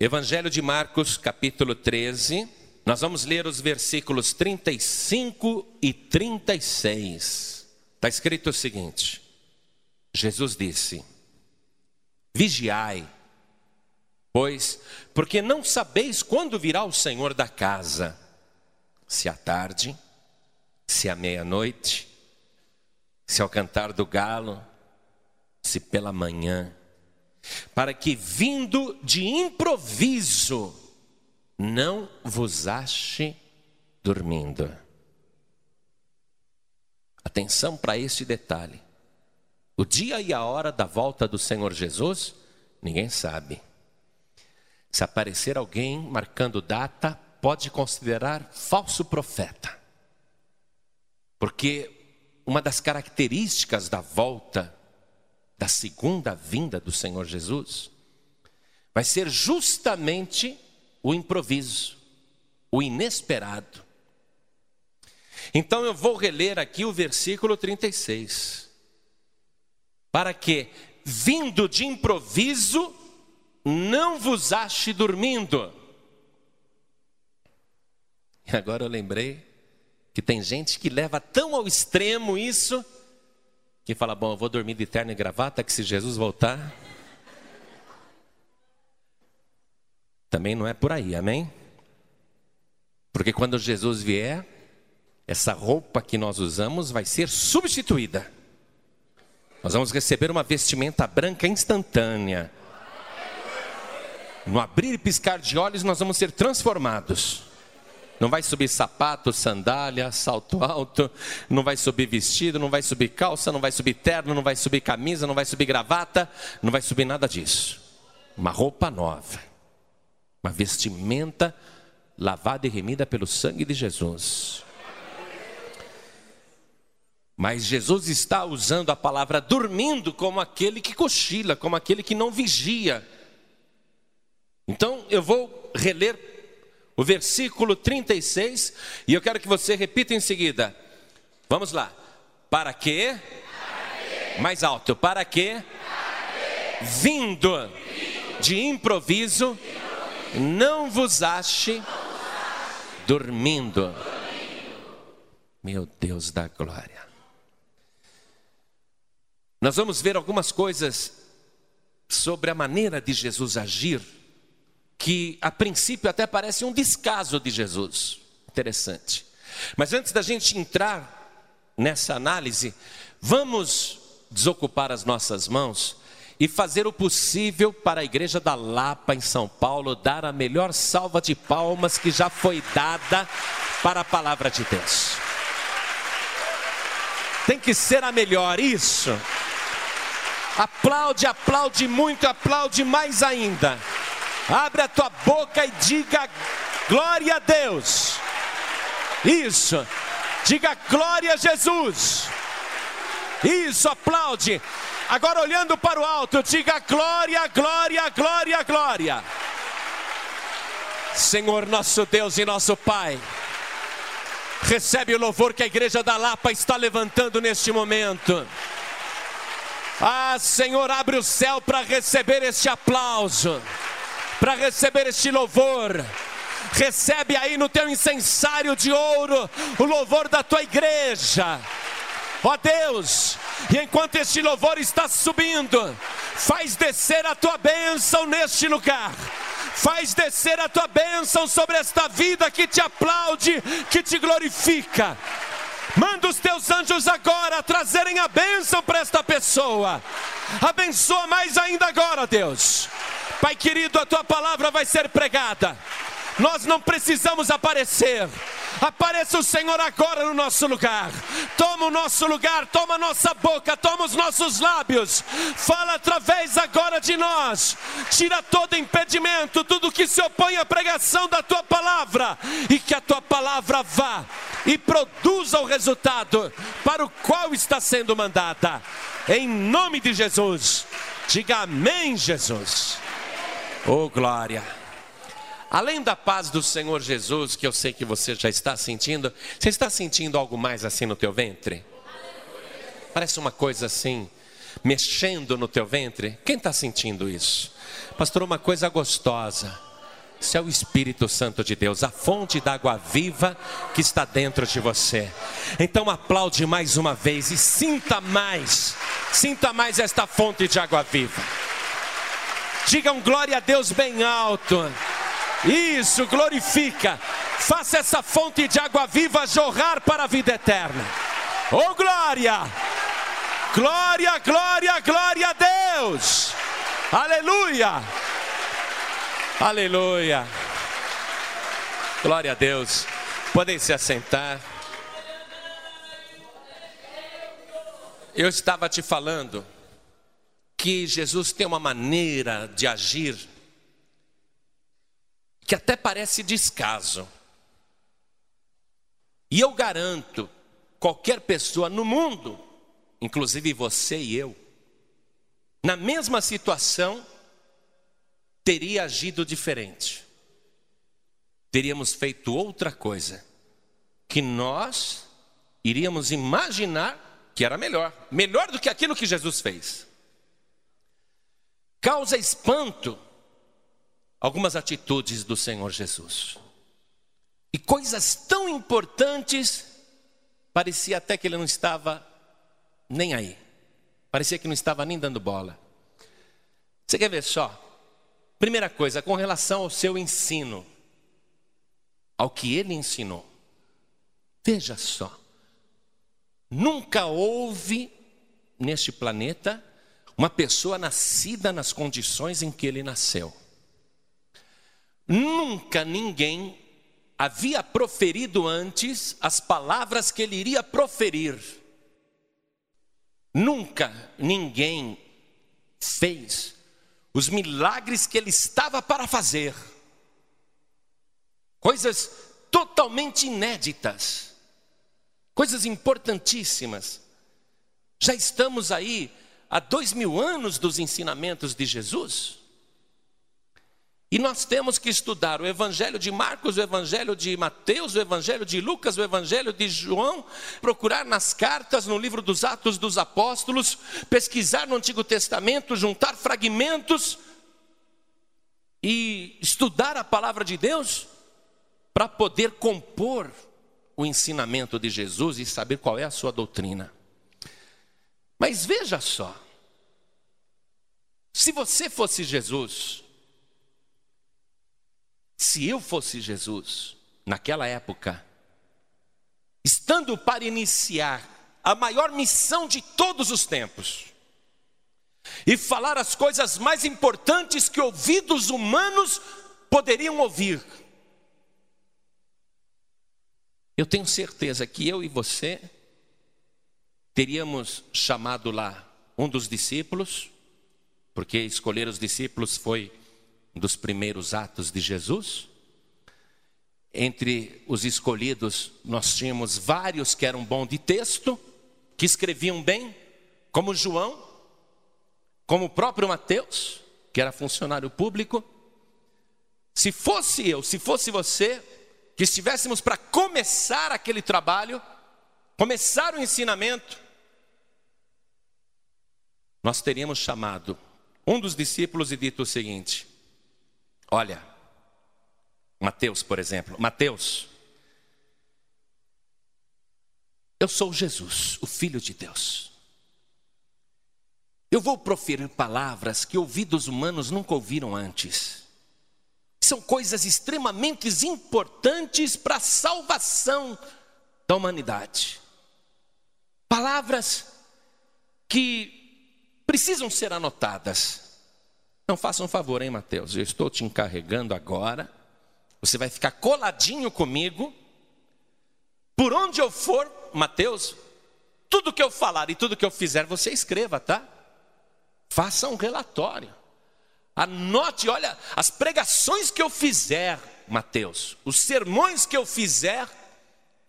Evangelho de Marcos, capítulo 13. Nós vamos ler os versículos 35 e 36. Está escrito o seguinte: Jesus disse: Vigiai, pois, porque não sabeis quando virá o Senhor da casa, se à tarde, se à meia-noite, se ao cantar do galo, se pela manhã para que vindo de improviso não vos ache dormindo. Atenção para este detalhe. O dia e a hora da volta do Senhor Jesus, ninguém sabe. Se aparecer alguém marcando data, pode considerar falso profeta. Porque uma das características da volta da segunda vinda do Senhor Jesus, vai ser justamente o improviso, o inesperado. Então eu vou reler aqui o versículo 36. Para que, vindo de improviso, não vos ache dormindo. E agora eu lembrei que tem gente que leva tão ao extremo isso que fala, bom, eu vou dormir de terno e gravata, que se Jesus voltar. Também não é por aí, amém? Porque quando Jesus vier, essa roupa que nós usamos vai ser substituída. Nós vamos receber uma vestimenta branca instantânea. No abrir e piscar de olhos, nós vamos ser transformados. Não vai subir sapato, sandália, salto alto, não vai subir vestido, não vai subir calça, não vai subir terno, não vai subir camisa, não vai subir gravata, não vai subir nada disso. Uma roupa nova, uma vestimenta lavada e remida pelo sangue de Jesus. Mas Jesus está usando a palavra dormindo como aquele que cochila, como aquele que não vigia. Então eu vou reler o versículo 36, e eu quero que você repita em seguida. Vamos lá. Para quê? Mais alto. Para quê? Vindo de improviso, não vos ache dormindo. Meu Deus da glória. Nós vamos ver algumas coisas sobre a maneira de Jesus agir que a princípio até parece um descaso de Jesus. Interessante. Mas antes da gente entrar nessa análise, vamos desocupar as nossas mãos e fazer o possível para a igreja da Lapa em São Paulo dar a melhor salva de palmas que já foi dada para a palavra de Deus. Tem que ser a melhor, isso. Aplaude, aplaude muito, aplaude mais ainda. Abre a tua boca e diga glória a Deus. Isso. Diga glória a Jesus. Isso, aplaude. Agora olhando para o alto, diga glória, glória, glória, glória. Senhor nosso Deus e nosso Pai, recebe o louvor que a igreja da Lapa está levantando neste momento. Ah, Senhor, abre o céu para receber este aplauso para receber este louvor. Recebe aí no teu incensário de ouro o louvor da tua igreja. Ó Deus, e enquanto este louvor está subindo, faz descer a tua bênção neste lugar. Faz descer a tua bênção sobre esta vida que te aplaude, que te glorifica. Manda os teus anjos agora trazerem a bênção para esta pessoa. Abençoa mais ainda agora, Deus. Pai querido, a tua palavra vai ser pregada. Nós não precisamos aparecer. Apareça o Senhor agora no nosso lugar. Toma o nosso lugar, toma a nossa boca, toma os nossos lábios. Fala através agora de nós. Tira todo impedimento, tudo que se opõe à pregação da tua palavra. E que a tua palavra vá e produza o resultado para o qual está sendo mandada. Em nome de Jesus. Diga amém, Jesus. Oh, glória. Além da paz do Senhor Jesus, que eu sei que você já está sentindo, você está sentindo algo mais assim no teu ventre? Parece uma coisa assim, mexendo no teu ventre. Quem está sentindo isso? Pastor, uma coisa gostosa Isso é o Espírito Santo de Deus, a fonte da água viva que está dentro de você. Então aplaude mais uma vez e sinta mais, sinta mais esta fonte de água viva. Digam glória a Deus bem alto. Isso, glorifica. Faça essa fonte de água viva jorrar para a vida eterna. Oh glória! Glória, glória, glória a Deus! Aleluia! Aleluia! Glória a Deus. Podem se assentar. Eu estava te falando que Jesus tem uma maneira de agir que até parece descaso. E eu garanto, qualquer pessoa no mundo, inclusive você e eu, na mesma situação, teria agido diferente. Teríamos feito outra coisa, que nós iríamos imaginar que era melhor, melhor do que aquilo que Jesus fez. Causa espanto algumas atitudes do Senhor Jesus. E coisas tão importantes, parecia até que ele não estava nem aí. Parecia que não estava nem dando bola. Você quer ver só? Primeira coisa, com relação ao seu ensino, ao que ele ensinou. Veja só. Nunca houve neste planeta uma pessoa nascida nas condições em que ele nasceu. Nunca ninguém havia proferido antes as palavras que ele iria proferir. Nunca ninguém fez os milagres que ele estava para fazer. Coisas totalmente inéditas, coisas importantíssimas. Já estamos aí há dois mil anos dos ensinamentos de Jesus. E nós temos que estudar o Evangelho de Marcos, o Evangelho de Mateus, o Evangelho de Lucas, o Evangelho de João, procurar nas cartas, no livro dos Atos dos Apóstolos, pesquisar no Antigo Testamento, juntar fragmentos e estudar a palavra de Deus para poder compor o ensinamento de Jesus e saber qual é a sua doutrina. Mas veja só, se você fosse Jesus, se eu fosse Jesus, naquela época, estando para iniciar a maior missão de todos os tempos, e falar as coisas mais importantes que ouvidos humanos poderiam ouvir. Eu tenho certeza que eu e você teríamos chamado lá um dos discípulos, porque escolher os discípulos foi dos primeiros atos de Jesus. Entre os escolhidos, nós tínhamos vários que eram bons de texto, que escreviam bem, como João, como o próprio Mateus, que era funcionário público. Se fosse eu, se fosse você, que estivéssemos para começar aquele trabalho, começar o ensinamento, nós teríamos chamado um dos discípulos e dito o seguinte: Olha, Mateus, por exemplo, Mateus, eu sou Jesus, o Filho de Deus. Eu vou proferir palavras que ouvidos humanos nunca ouviram antes. São coisas extremamente importantes para a salvação da humanidade. Palavras que precisam ser anotadas. Não faça um favor, hein, Mateus? Eu estou te encarregando agora. Você vai ficar coladinho comigo. Por onde eu for, Mateus, tudo que eu falar e tudo que eu fizer, você escreva, tá? Faça um relatório. Anote, olha, as pregações que eu fizer, Mateus, os sermões que eu fizer,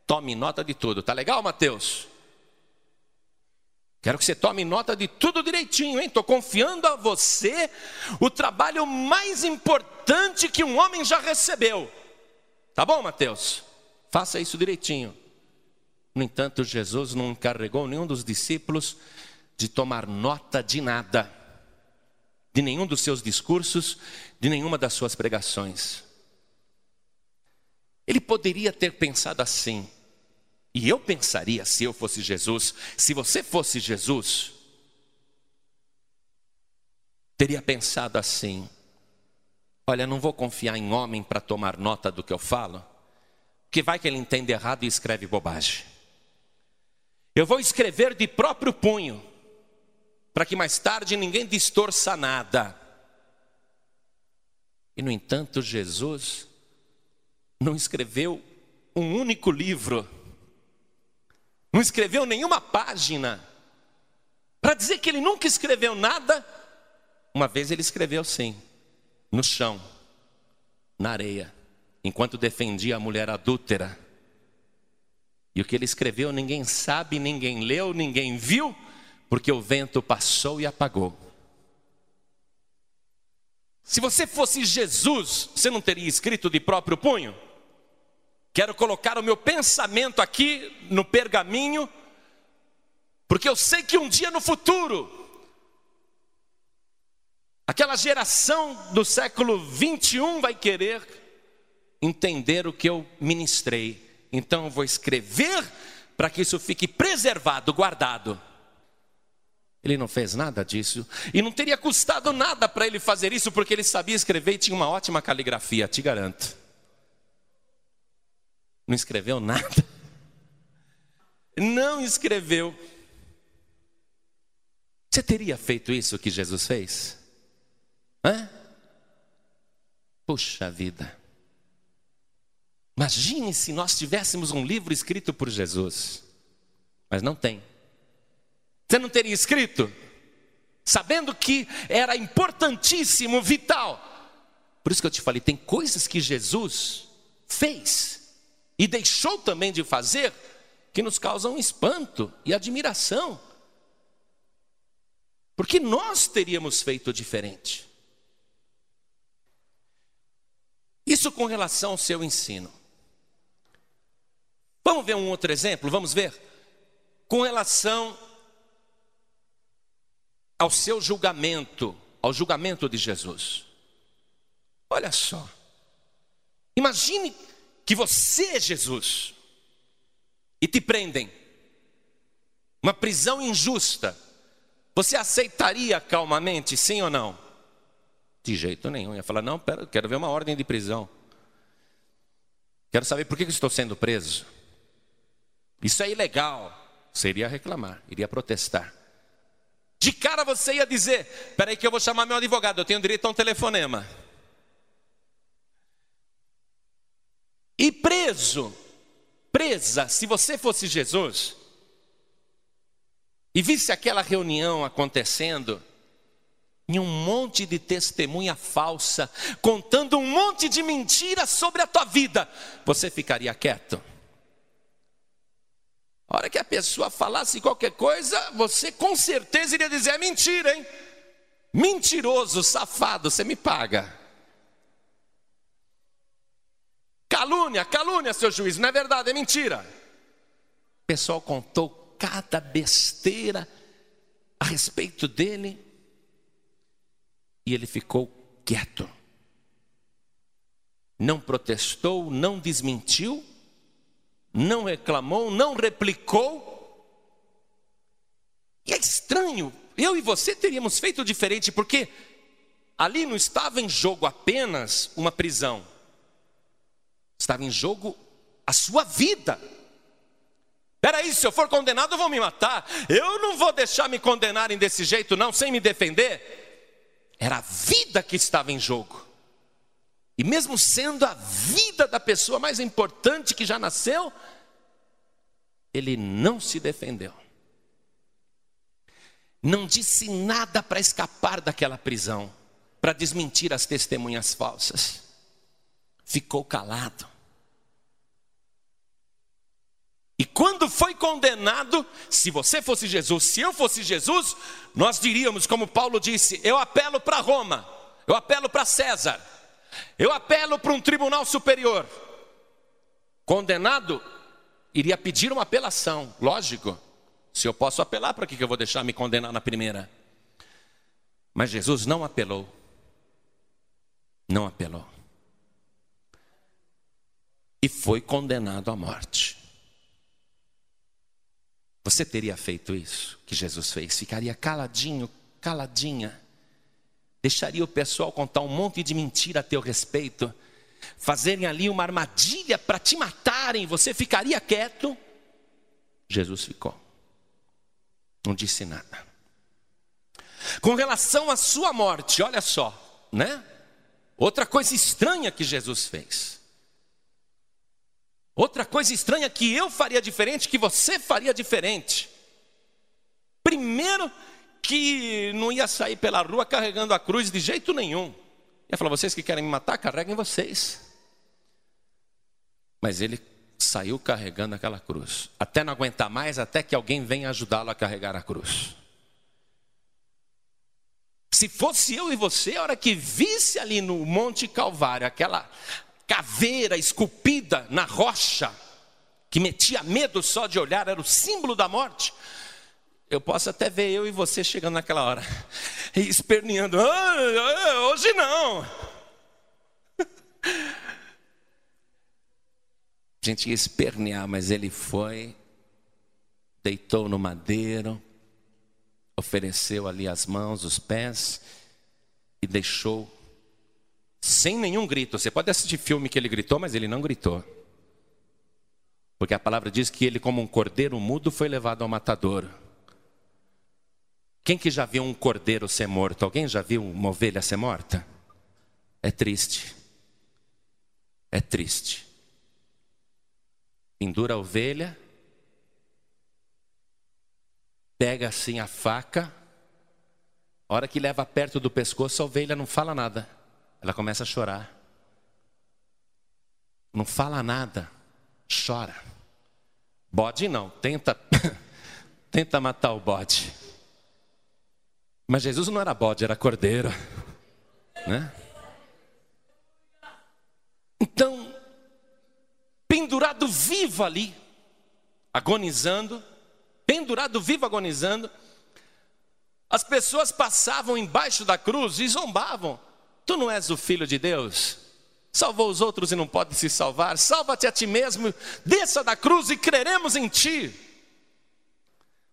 tome nota de tudo. Tá legal, Mateus? Quero que você tome nota de tudo direitinho, hein? Estou confiando a você o trabalho mais importante que um homem já recebeu. Tá bom, Mateus? Faça isso direitinho. No entanto, Jesus não encarregou nenhum dos discípulos de tomar nota de nada, de nenhum dos seus discursos, de nenhuma das suas pregações. Ele poderia ter pensado assim, e eu pensaria se eu fosse Jesus, se você fosse Jesus, teria pensado assim: olha, não vou confiar em homem para tomar nota do que eu falo, porque vai que ele entende errado e escreve bobagem. Eu vou escrever de próprio punho, para que mais tarde ninguém distorça nada. E no entanto, Jesus não escreveu um único livro, não escreveu nenhuma página, para dizer que ele nunca escreveu nada. Uma vez ele escreveu sim, no chão, na areia, enquanto defendia a mulher adúltera. E o que ele escreveu ninguém sabe, ninguém leu, ninguém viu, porque o vento passou e apagou. Se você fosse Jesus, você não teria escrito de próprio punho? Quero colocar o meu pensamento aqui no pergaminho, porque eu sei que um dia no futuro, aquela geração do século 21 vai querer entender o que eu ministrei. Então eu vou escrever para que isso fique preservado, guardado. Ele não fez nada disso. E não teria custado nada para ele fazer isso, porque ele sabia escrever e tinha uma ótima caligrafia, te garanto. Não escreveu nada. Não escreveu. Você teria feito isso que Jesus fez? Hã? Puxa vida. Imagine se nós tivéssemos um livro escrito por Jesus. Mas não tem. Você não teria escrito? Sabendo que era importantíssimo, vital. Por isso que eu te falei, tem coisas que Jesus fez e deixou também de fazer que nos causam espanto e admiração. Porque nós teríamos feito diferente. Isso com relação ao seu ensino. Vamos ver um outro exemplo? Vamos ver? Com relação ao seu julgamento, ao julgamento de Jesus. Olha só. Imagine que você é Jesus e te prendem. Uma prisão injusta. Você aceitaria calmamente, sim ou não? De jeito nenhum. Ia falar: não, pera, quero ver uma ordem de prisão. Quero saber por que estou sendo preso. Isso é ilegal. Você iria reclamar, iria protestar. De cara você ia dizer: peraí, que eu vou chamar meu advogado, eu tenho direito a um telefonema. E preso, presa, se você fosse Jesus, e visse aquela reunião acontecendo, e um monte de testemunha falsa, contando um monte de mentiras sobre a tua vida, você ficaria quieto? A hora que a pessoa falasse qualquer coisa, você com certeza iria dizer: é mentira, hein? Mentiroso, safado, você me paga. Calúnia, calúnia, seu juiz, não é verdade, é mentira. O pessoal contou cada besteira a respeito dele e ele ficou quieto. Não protestou, não desmentiu não reclamou, não replicou. E é estranho, eu e você teríamos feito diferente, porque ali não estava em jogo apenas uma prisão, estava em jogo a sua vida. Peraí, se eu for condenado, vão me matar. Eu não vou deixar me condenarem desse jeito, não, sem me defender. Era a vida que estava em jogo. E mesmo sendo a vida da pessoa mais importante que já nasceu, ele não se defendeu. Não disse nada para escapar daquela prisão, para desmentir as testemunhas falsas. Ficou calado. E quando foi condenado, se você fosse Jesus, se eu fosse Jesus, nós diríamos, como Paulo disse: eu apelo para Roma, eu apelo para César. Eu apelo para um tribunal superior. Condenado iria pedir uma apelação, lógico. Se eu posso apelar, para que eu vou deixar me condenar na primeira? Mas Jesus não apelou. Não apelou. E foi condenado à morte. Você teria feito isso que Jesus fez? Ficaria caladinho, caladinha. Deixaria o pessoal contar um monte de mentira a teu respeito, fazerem ali uma armadilha para te matarem, você ficaria quieto? Jesus ficou. Não disse nada. Com relação à sua morte, olha só, né? Outra coisa estranha que Jesus fez. Outra coisa estranha que eu faria diferente, que você faria diferente. Primeiro, que não ia sair pela rua carregando a cruz de jeito nenhum. Ia falar: vocês que querem me matar, carreguem vocês. Mas ele saiu carregando aquela cruz, até não aguentar mais, até que alguém venha ajudá-lo a carregar a cruz. Se fosse eu e você, a hora que visse ali no Monte Calvário aquela caveira esculpida na rocha, que metia medo só de olhar, era o símbolo da morte. Eu posso até ver eu e você chegando naquela hora, esperneando, ah, ah, hoje não. A gente ia espernear, mas ele foi, deitou no madeiro, ofereceu ali as mãos, os pés e deixou sem nenhum grito. Você pode assistir filme que ele gritou, mas ele não gritou. Porque a palavra diz que ele, como um cordeiro mudo, foi levado ao matadouro. Quem que já viu um cordeiro ser morto? Alguém já viu uma ovelha ser morta? É triste. É triste. Pendura a ovelha, pega assim a faca, a hora que leva perto do pescoço, a ovelha não fala nada. Ela começa a chorar. Não fala nada, chora. Bode não, tenta tenta matar o bode. Mas Jesus não era bode, era cordeiro, né? Então, pendurado vivo ali, agonizando, pendurado vivo agonizando, as pessoas passavam embaixo da cruz e zombavam. Tu não és o filho de Deus? Salvou os outros e não pode se salvar. Salva-te a ti mesmo, desça da cruz e creremos em ti.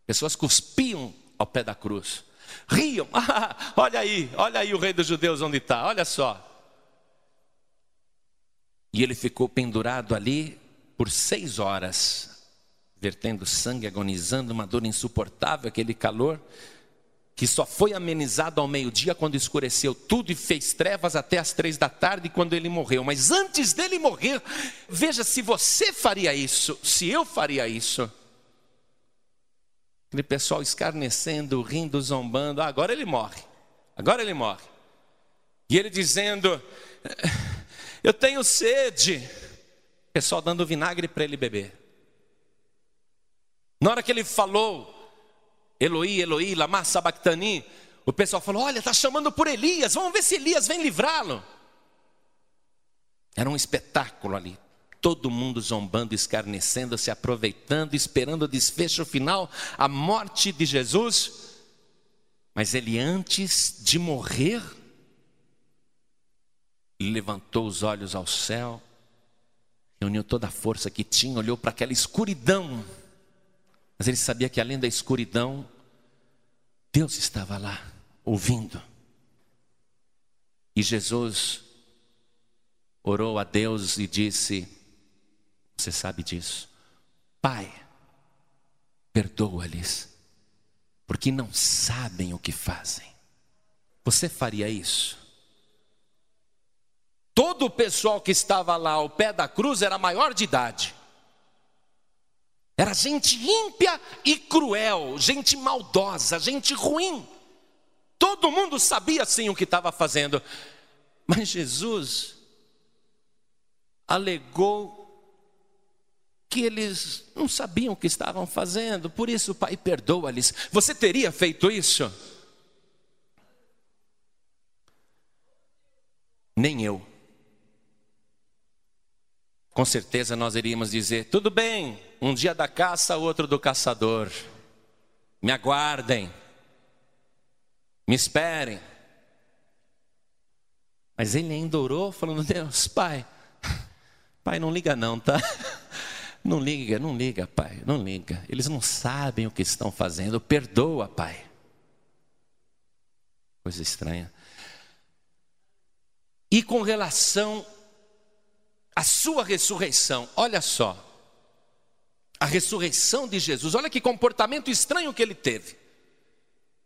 Pessoas cuspiam ao pé da cruz, riam. Ah, olha aí, olha aí o rei dos judeus onde está, olha só. E ele ficou pendurado ali por seis horas, vertendo sangue, agonizando, uma dor insuportável, aquele calor que só foi amenizado ao meio-dia quando escureceu tudo e fez trevas até as três da tarde quando ele morreu. Mas antes dele morrer, veja se você faria isso, se eu faria isso. Aquele pessoal escarnecendo, rindo, zombando. Ah, agora ele morre. Agora ele morre. E ele dizendo: Eu tenho sede. O pessoal dando vinagre para ele beber. Na hora que ele falou, Eloí, Eloí, lama sabachthani. O pessoal falou: Olha, está chamando por Elias, vamos ver se Elias vem livrá-lo. Era um espetáculo ali. Todo mundo zombando, escarnecendo, se aproveitando, esperando o desfecho final, a morte de Jesus. Mas ele, antes de morrer, levantou os olhos ao céu, reuniu toda a força que tinha, olhou para aquela escuridão mas ele sabia que além da escuridão, Deus estava lá, ouvindo. E Jesus orou a Deus e disse: Você sabe disso, Pai, perdoa-lhes, porque não sabem o que fazem. Você faria isso? Todo o pessoal que estava lá ao pé da cruz era maior de idade. Era gente ímpia e cruel, gente maldosa, gente ruim. Todo mundo sabia sim o que estava fazendo. Mas Jesus alegou que eles não sabiam o que estavam fazendo, por isso, Pai, perdoa-lhes. Você teria feito isso? Nem eu. Com certeza nós iríamos dizer: tudo bem, um dia da caça, outro do caçador. Me aguardem, me esperem. Mas ele ainda orou, falando: Deus, Pai, Pai, não liga não, tá? Não liga, não liga, pai, não liga. Eles não sabem o que estão fazendo. Perdoa, pai. Coisa estranha. E com relação à sua ressurreição, olha só. A ressurreição de Jesus, olha que comportamento estranho que ele teve.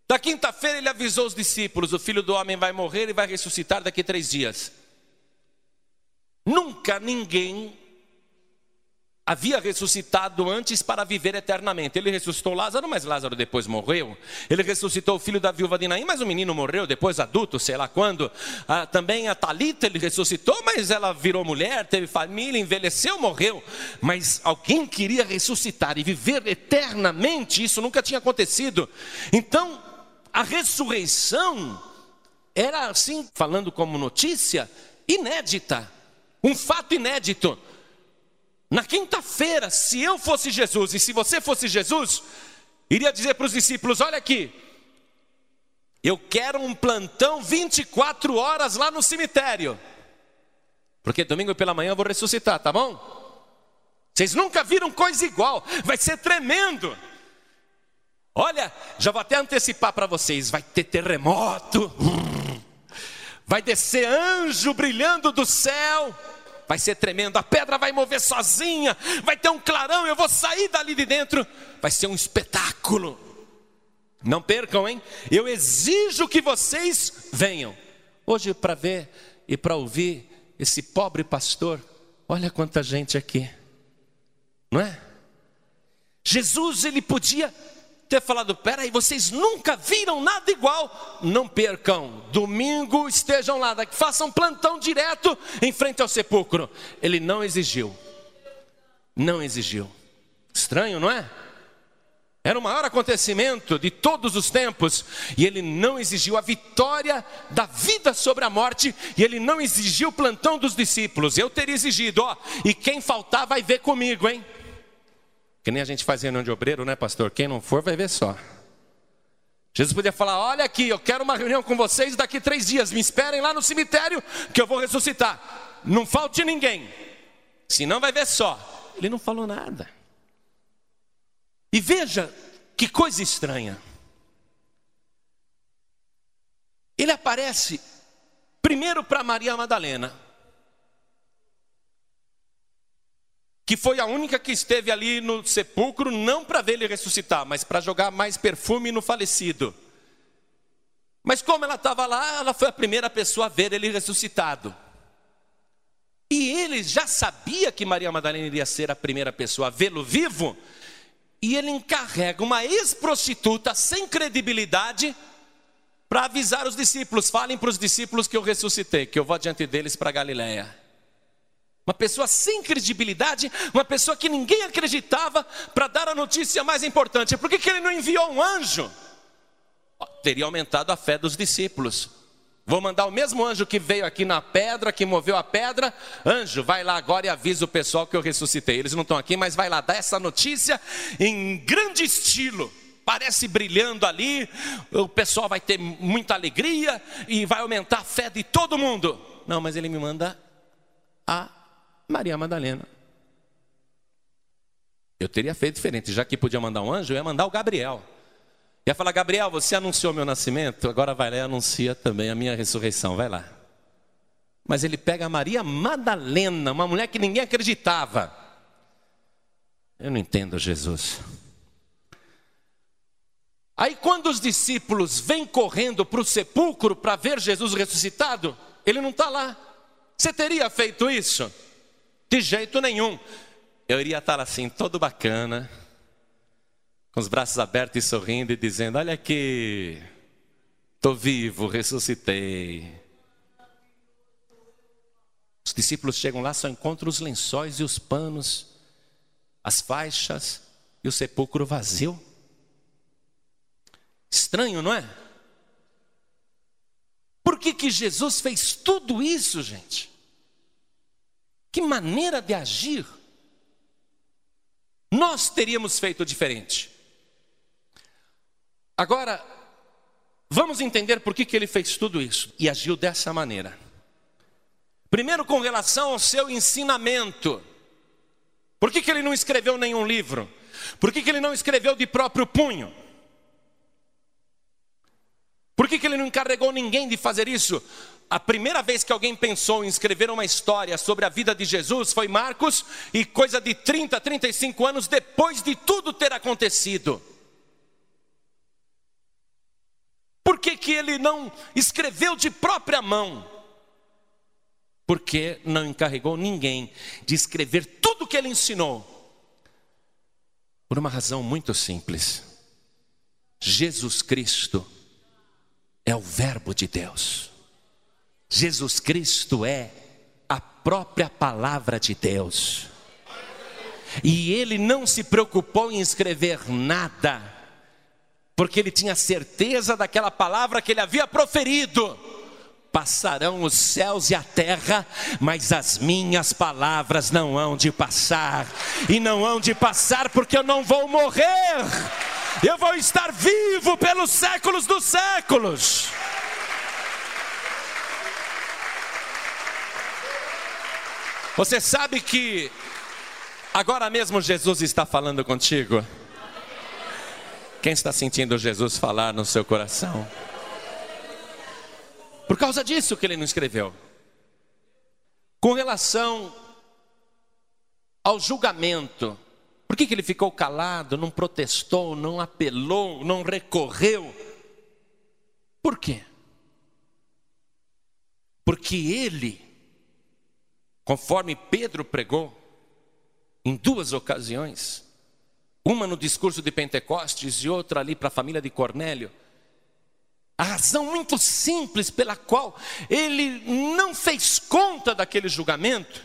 Da quinta-feira ele avisou os discípulos: o filho do homem vai morrer e vai ressuscitar daqui a três dias. Nunca ninguém havia ressuscitado antes para viver eternamente. Ele ressuscitou Lázaro, mas Lázaro depois morreu. Ele ressuscitou o filho da viúva de Naim, mas o menino morreu depois adulto, sei lá quando. Ah, também a Talita ele ressuscitou, mas ela virou mulher, teve família, envelheceu, morreu. Mas alguém queria ressuscitar e viver eternamente, isso nunca tinha acontecido. Então, a ressurreição era assim, falando como notícia, inédita. Um fato inédito. Na quinta-feira, se eu fosse Jesus e se você fosse Jesus, iria dizer para os discípulos: olha aqui, eu quero um plantão 24 horas lá no cemitério, porque domingo pela manhã eu vou ressuscitar, tá bom? Vocês nunca viram coisa igual, vai ser tremendo. Olha, já vou até antecipar para vocês: vai ter terremoto, vai descer anjo brilhando do céu vai ser tremendo, a pedra vai mover sozinha, vai ter um clarão, eu vou sair dali de dentro, vai ser um espetáculo. Não percam, hein? Eu exijo que vocês venham. Hoje, para ver e para ouvir esse pobre pastor, olha quanta gente aqui, não é? Jesus, ele podia ter falado: peraí, vocês nunca viram nada igual. Não percam, domingo estejam lá, façam plantão direto em frente ao sepulcro. Ele não exigiu. Não exigiu. Estranho, não é? Era o maior acontecimento de todos os tempos, e ele não exigiu a vitória da vida sobre a morte, e ele não exigiu o plantão dos discípulos. Eu teria exigido, ó, e quem faltar vai ver comigo, hein? Que nem a gente faz reunião de obreiro, né, pastor? Quem não for vai ver só. Jesus podia falar: Olha aqui, eu quero uma reunião com vocês daqui três dias. Me esperem lá no cemitério que eu vou ressuscitar. Não falte ninguém, senão vai ver só. Ele não falou nada. E veja que coisa estranha. Ele aparece primeiro para Maria Madalena. Que foi a única que esteve ali no sepulcro, não para ver ele ressuscitar, mas para jogar mais perfume no falecido. Mas como ela estava lá, ela foi a primeira pessoa a ver ele ressuscitado. E ele já sabia que Maria Madalena iria ser a primeira pessoa a vê-lo vivo, e ele encarrega uma ex-prostituta sem credibilidade para avisar os discípulos: falem para os discípulos que eu ressuscitei, que eu vou adiante deles para Galiléia. Uma pessoa sem credibilidade, uma pessoa que ninguém acreditava para dar a notícia mais importante. Por que, que ele não enviou um anjo? Teria aumentado a fé dos discípulos. Vou mandar o mesmo anjo que veio aqui na pedra, que moveu a pedra. Anjo, vai lá agora e avisa o pessoal que eu ressuscitei. Eles não estão aqui, mas vai lá, dá essa notícia em grande estilo. Parece brilhando ali, o pessoal vai ter muita alegria e vai aumentar a fé de todo mundo. Não, mas ele me manda a Maria Madalena. Eu teria feito diferente, já que podia mandar um anjo, eu ia mandar o Gabriel. Ia falar, Gabriel, você anunciou meu nascimento, agora vai lá e anuncia também a minha ressurreição, vai lá. Mas ele pega a Maria Madalena, uma mulher que ninguém acreditava. Eu não entendo Jesus. Aí quando os discípulos vêm correndo para o sepulcro para ver Jesus ressuscitado, ele não está lá. Você teria feito isso? De jeito nenhum. Eu iria estar assim, todo bacana, com os braços abertos e sorrindo e dizendo: Olha aqui, estou vivo, ressuscitei. Os discípulos chegam lá, só encontram os lençóis e os panos, as faixas e o sepulcro vazio. Estranho, não é? Por que, que Jesus fez tudo isso, gente? Que maneira de agir! Nós teríamos feito diferente. Agora, vamos entender por que, que ele fez tudo isso e agiu dessa maneira. Primeiro, com relação ao seu ensinamento. Por que, que ele não escreveu nenhum livro? Por que, que ele não escreveu de próprio punho? Por que, que ele não encarregou ninguém de fazer isso? A primeira vez que alguém pensou em escrever uma história sobre a vida de Jesus foi Marcos, e coisa de 30, 35 anos depois de tudo ter acontecido. Por que, que ele não escreveu de própria mão? Porque não encarregou ninguém de escrever tudo o que ele ensinou. Por uma razão muito simples. Jesus Cristo é o Verbo de Deus. Jesus Cristo é a própria palavra de Deus. E ele não se preocupou em escrever nada porque ele tinha certeza daquela palavra que ele havia proferido. Passarão os céus e a terra, mas as minhas palavras não hão de passar, e não hão de passar porque eu não vou morrer, eu vou estar vivo pelos séculos dos séculos. Você sabe que agora mesmo Jesus está falando contigo? Quem está sentindo Jesus falar no seu coração? Por causa disso que ele não escreveu. Com relação ao julgamento, por que, que ele ficou calado, não protestou, não apelou, não recorreu? Por quê? Porque ele, conforme Pedro pregou, em duas ocasiões, uma no discurso de Pentecostes e outra ali para a família de Cornélio. A razão muito simples pela qual ele não fez conta daquele julgamento,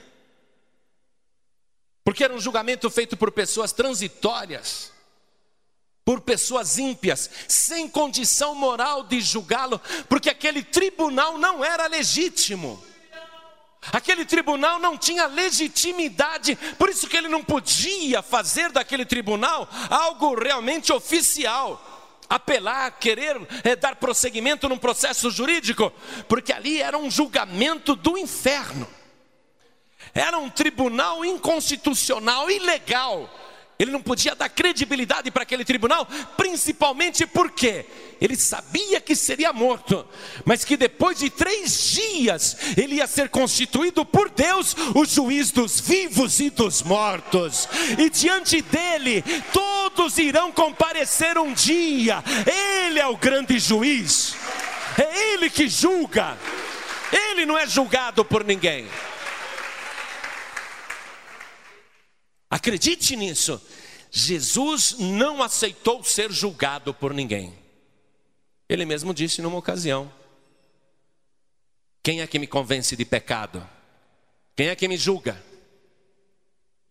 porque era um julgamento feito por pessoas transitórias, por pessoas ímpias, sem condição moral de julgá-lo, porque aquele tribunal não era legítimo. Aquele tribunal não tinha legitimidade, por isso que ele não podia fazer daquele tribunal algo realmente oficial. Apelar, querer é, dar prosseguimento num processo jurídico, porque ali era um julgamento do inferno, era um tribunal inconstitucional, ilegal, ele não podia dar credibilidade para aquele tribunal, principalmente porque ele sabia que seria morto, mas que depois de três dias ele ia ser constituído por Deus, o juiz dos vivos e dos mortos, e diante dele todos irão comparecer um dia, ele é o grande juiz, é ele que julga, ele não é julgado por ninguém. Acredite nisso. Jesus não aceitou ser julgado por ninguém. Ele mesmo disse numa ocasião: Quem é que me convence de pecado? Quem é que me julga?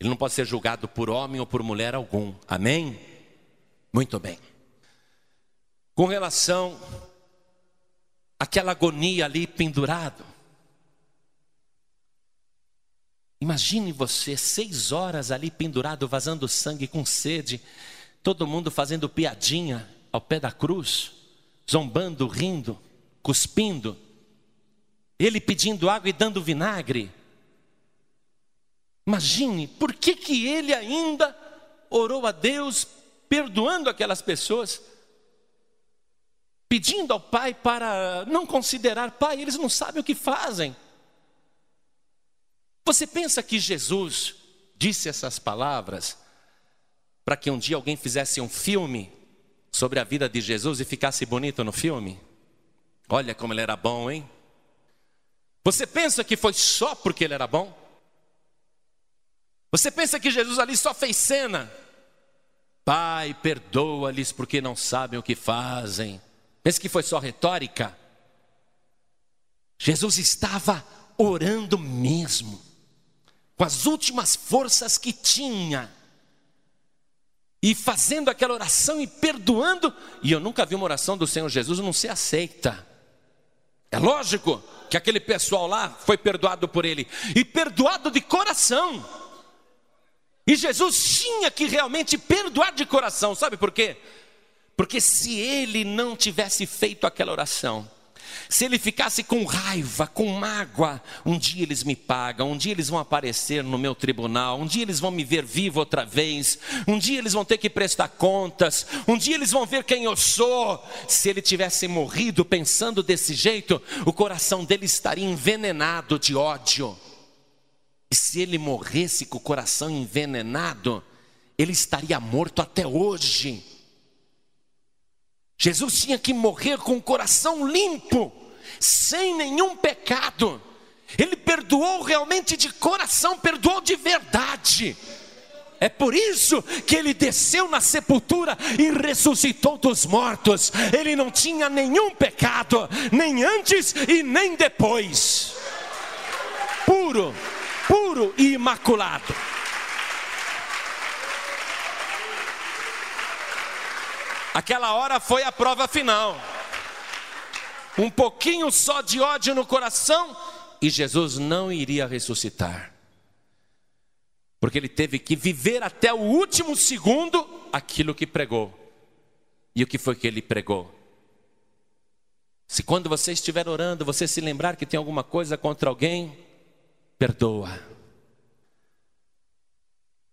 Ele não pode ser julgado por homem ou por mulher algum. Amém? Muito bem. Com relação àquela agonia ali pendurado, Imagine você seis horas ali pendurado, vazando sangue com sede, todo mundo fazendo piadinha ao pé da cruz, zombando, rindo, cuspindo, ele pedindo água e dando vinagre. Imagine, por que, que ele ainda orou a Deus, perdoando aquelas pessoas, pedindo ao Pai para não considerar Pai, eles não sabem o que fazem. Você pensa que Jesus disse essas palavras para que um dia alguém fizesse um filme sobre a vida de Jesus e ficasse bonito no filme? Olha como ele era bom, hein? Você pensa que foi só porque ele era bom? Você pensa que Jesus ali só fez cena? Pai, perdoa-lhes porque não sabem o que fazem. Pensa que foi só retórica? Jesus estava orando mesmo com as últimas forças que tinha, e fazendo aquela oração e perdoando, e eu nunca vi uma oração do Senhor Jesus não ser aceita. É lógico que aquele pessoal lá foi perdoado por ele, e perdoado de coração. E Jesus tinha que realmente perdoar de coração, sabe por quê? Porque se ele não tivesse feito aquela oração, Se ele ficasse com raiva, com mágoa, um dia eles me pagam, um dia eles vão aparecer no meu tribunal, um dia eles vão me ver vivo outra vez, um dia eles vão ter que prestar contas, um dia eles vão ver quem eu sou. Se ele tivesse morrido pensando desse jeito, o coração dele estaria envenenado de ódio. E se ele morresse com o coração envenenado, ele estaria morto até hoje. Jesus tinha que morrer com o coração limpo, sem nenhum pecado. Ele perdoou realmente de coração, perdoou de verdade. É por isso que ele desceu na sepultura e ressuscitou dos mortos. Ele não tinha nenhum pecado, nem antes e nem depois. Puro, puro e imaculado. Aquela hora foi a prova final. Um pouquinho só de ódio no coração e Jesus não iria ressuscitar. Porque ele teve que viver até o último segundo aquilo que pregou. E o que foi que ele pregou? Se quando você estiver orando, você se lembrar que tem alguma coisa contra alguém, perdoa.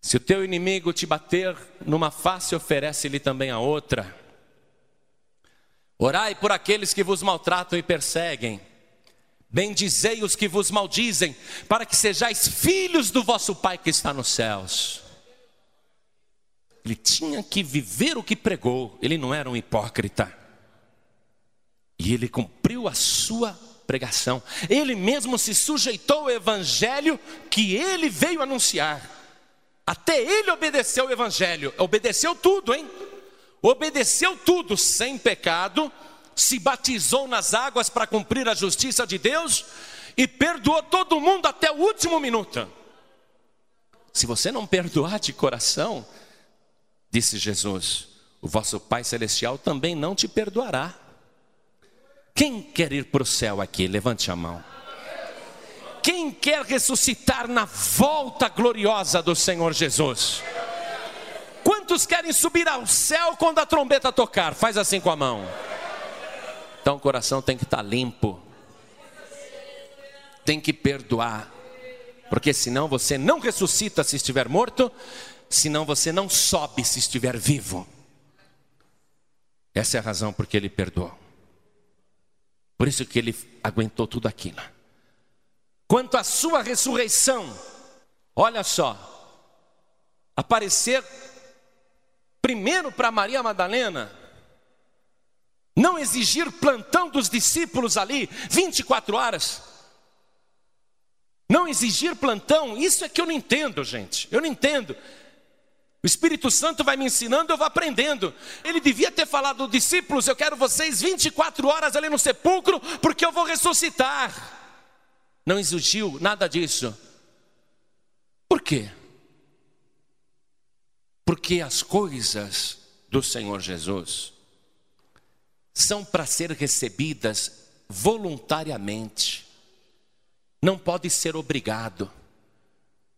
Se o teu inimigo te bater numa face, oferece-lhe também a outra. Orai por aqueles que vos maltratam e perseguem. Bendizei os que vos maldizem, para que sejais filhos do vosso Pai que está nos céus. Ele tinha que viver o que pregou, ele não era um hipócrita. E ele cumpriu a sua pregação. Ele mesmo se sujeitou ao evangelho que ele veio anunciar. Até ele obedeceu o evangelho, obedeceu tudo, hein? Obedeceu tudo sem pecado, se batizou nas águas para cumprir a justiça de Deus e perdoou todo mundo até o último minuto. Se você não perdoar de coração, disse Jesus, o vosso Pai Celestial também não te perdoará. Quem quer ir para o céu aqui? Levante a mão. Quem quer ressuscitar na volta gloriosa do Senhor Jesus? Quantos querem subir ao céu quando a trombeta tocar? Faz assim com a mão. Então o coração tem que estar limpo, tem que perdoar, porque senão você não ressuscita se estiver morto, senão você não sobe se estiver vivo. Essa é a razão porque ele perdoou. Por isso que ele aguentou tudo aquilo quanto à sua ressurreição, olha só, aparecer primeiro para Maria Madalena, não exigir plantão dos discípulos ali 24 horas. Não exigir plantão, isso é que eu não entendo, gente. Eu não entendo. O Espírito Santo vai me ensinando, eu vou aprendendo. Ele devia ter falado discípulos: Eu quero vocês 24 horas ali no sepulcro, porque eu vou ressuscitar não exigiu nada disso. Por quê? Porque as coisas do Senhor Jesus são para ser recebidas voluntariamente. Não pode ser obrigado.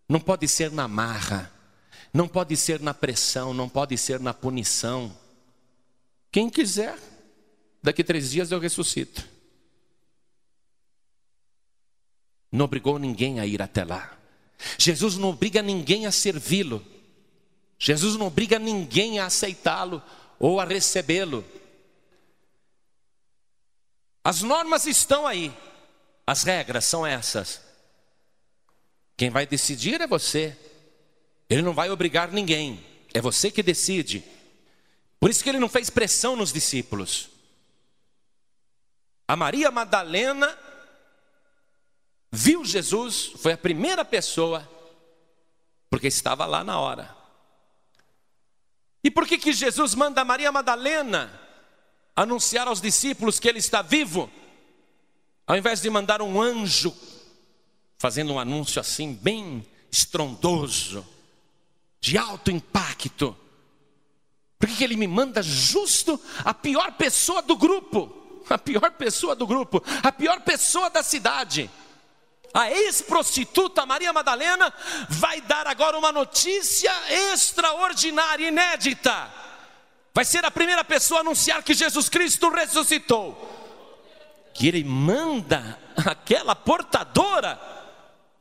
Não pode ser na marra. Não pode ser na pressão, não pode ser na punição. Quem quiser, daqui três dias eu ressuscito. Não obrigou ninguém a ir até lá. Jesus não obriga ninguém a servi-lo. Jesus não obriga ninguém a aceitá-lo ou a recebê-lo. As normas estão aí, as regras são essas. Quem vai decidir é você. Ele não vai obrigar ninguém, é você que decide. Por isso que ele não fez pressão nos discípulos. A Maria Madalena viu Jesus, foi a primeira pessoa, porque estava lá na hora. E por que, que Jesus manda Maria Madalena anunciar aos discípulos que ele está vivo, ao invés de mandar um anjo fazendo um anúncio assim, bem estrondoso, de alto impacto? Por que, que ele me manda justo a pior pessoa do grupo? A pior pessoa do grupo, a pior pessoa da cidade a ex-prostituta Maria Madalena vai dar agora uma notícia extraordinária, inédita. Vai ser a primeira pessoa a anunciar que Jesus Cristo ressuscitou. que ele manda aquela portadora.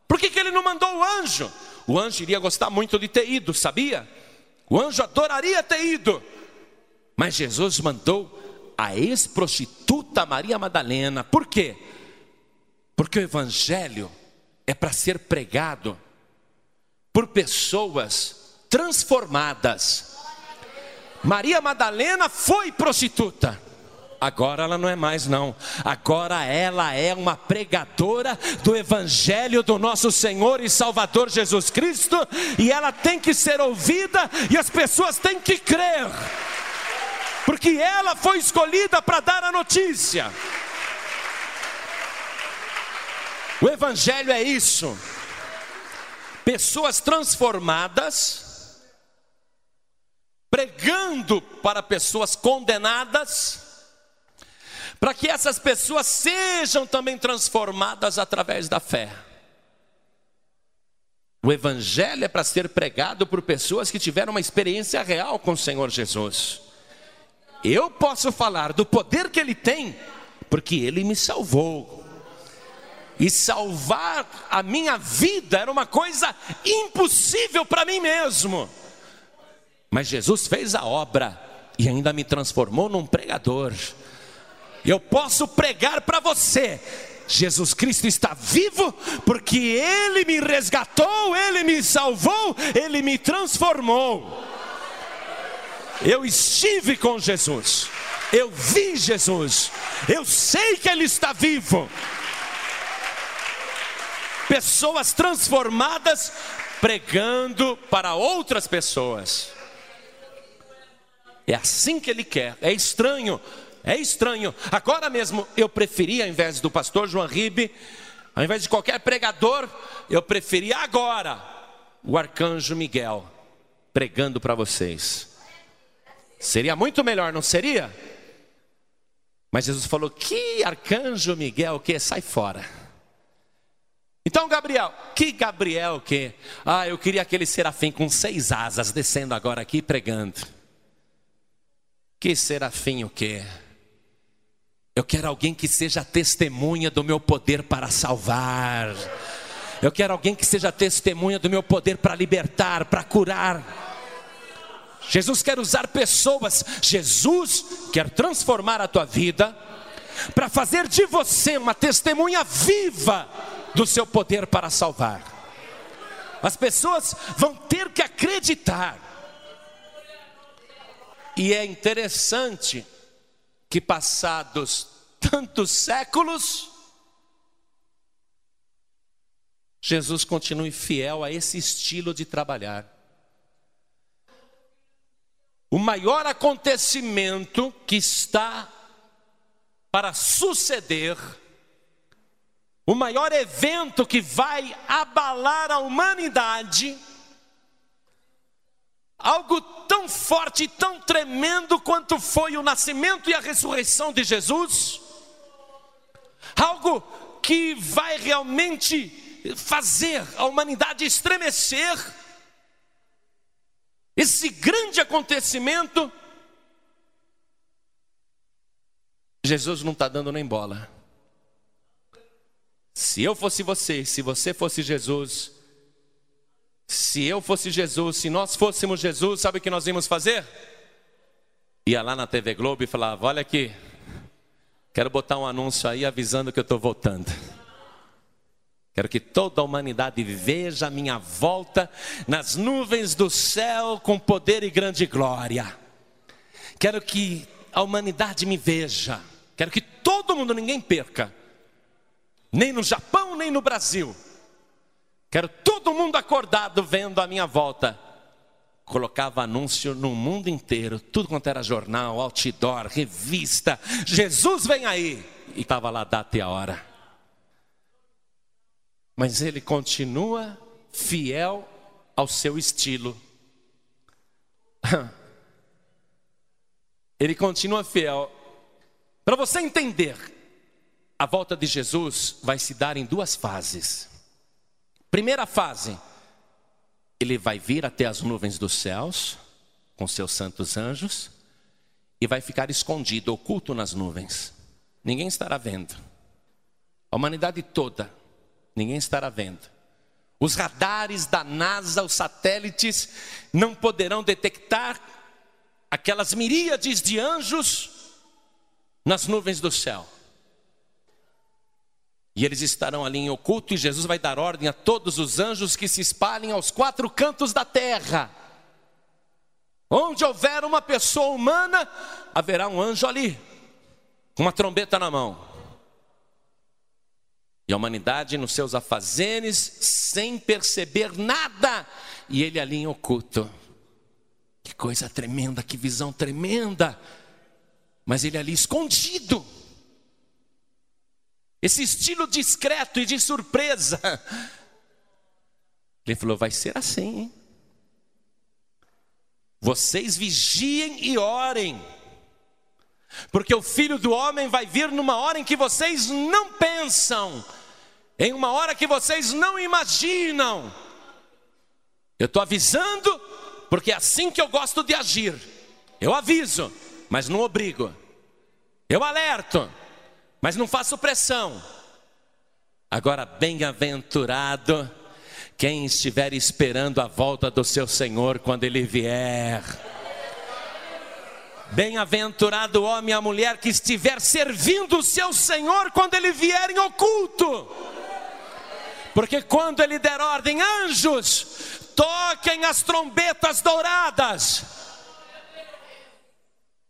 Por que, que ele não mandou o anjo? O anjo iria gostar muito de ter ido, sabia? O anjo adoraria ter ido. Mas Jesus mandou a ex-prostituta Maria Madalena. Por quê? Porque o evangelho é para ser pregado por pessoas transformadas. Maria Madalena foi prostituta. Agora ela não é mais, não. Agora ela é uma pregadora do Evangelho do nosso Senhor e Salvador Jesus Cristo, e ela tem que ser ouvida e as pessoas têm que crer, porque ela foi escolhida para dar a notícia. O Evangelho é isso. Pessoas transformadas, pregando para pessoas condenadas, para que essas pessoas sejam também transformadas através da fé. O Evangelho é para ser pregado por pessoas que tiveram uma experiência real com o Senhor Jesus. Eu posso falar do poder que Ele tem, porque Ele me salvou. E salvar a minha vida era uma coisa impossível para mim mesmo. Mas Jesus fez a obra e ainda me transformou num pregador. Eu posso pregar para você. Jesus Cristo está vivo porque Ele me resgatou, Ele me salvou, Ele me transformou. Eu estive com Jesus, eu vi Jesus, eu sei que Ele está vivo. Pessoas transformadas pregando para outras pessoas. É assim que Ele quer. É estranho é estranho. Agora mesmo eu preferia, ao invés do pastor João Ribe, ao invés de qualquer pregador, eu preferia agora o arcanjo Miguel pregando para vocês. Seria muito melhor, não seria? Mas Jesus falou: Que arcanjo Miguel, que sai fora. Então, Gabriel, que Gabriel que? Ah, eu queria aquele serafim com seis asas descendo agora aqui pregando. Que serafim o quê? Eu quero alguém que seja testemunha do meu poder para salvar. Eu quero alguém que seja testemunha do meu poder para libertar, para curar. Jesus quer usar pessoas, Jesus quer transformar a tua vida, para fazer de você uma testemunha viva do seu poder para salvar. As pessoas vão ter que acreditar. E é interessante que passados tantos séculos, Jesus continue fiel a esse estilo de trabalhar. O maior acontecimento que está para suceder, o maior evento que vai abalar a humanidade, algo tão forte e tão tremendo quanto foi o nascimento e a ressurreição de Jesus, algo que vai realmente fazer a humanidade estremecer. Esse grande acontecimento, Jesus não está dando nem bola. Se eu fosse você, se você fosse Jesus, se eu fosse Jesus, se nós fôssemos Jesus, sabe o que nós íamos fazer? Ia lá na TV Globo e falava: Olha aqui, quero botar um anúncio aí avisando que eu estou voltando. Quero que toda a humanidade veja a minha volta nas nuvens do céu com poder e grande glória. Quero que a humanidade me veja. Quero que todo mundo, ninguém perca. Nem no Japão, nem no Brasil Quero todo mundo acordado vendo a minha volta. Colocava anúncio no mundo inteiro, tudo quanto era jornal, outdoor, revista. Jesus vem aí! E estava lá a data e a hora. Mas ele continua fiel ao seu estilo. Ele continua fiel. Para você entender, a volta de Jesus vai se dar em duas fases. Primeira fase, ele vai vir até as nuvens dos céus com seus santos anjos e vai ficar escondido, oculto nas nuvens. Ninguém estará vendo. A humanidade toda, ninguém estará vendo. Os radares da NASA, os satélites, não poderão detectar aquelas miríades de anjos nas nuvens do céu. E eles estarão ali em oculto, e Jesus vai dar ordem a todos os anjos que se espalhem aos quatro cantos da terra. Onde houver uma pessoa humana, haverá um anjo ali, com uma trombeta na mão. E a humanidade nos seus afazeres, sem perceber nada, e ele ali em oculto. Que coisa tremenda, que visão tremenda. Mas ele ali escondido. Esse estilo discreto e de surpresa. Ele falou: vai ser assim, hein? Vocês vigiem e orem, porque o filho do homem vai vir numa hora em que vocês não pensam, em uma hora que vocês não imaginam. Eu estou avisando, porque é assim que eu gosto de agir. Eu aviso, mas não obrigo. Eu alerto, mas não faço pressão. Agora, bem-aventurado quem estiver esperando a volta do seu Senhor quando ele vier. Bem-aventurado o homem e a mulher que estiver servindo o seu Senhor quando ele vier em oculto. Porque quando ele der ordem, anjos, toquem as trombetas douradas.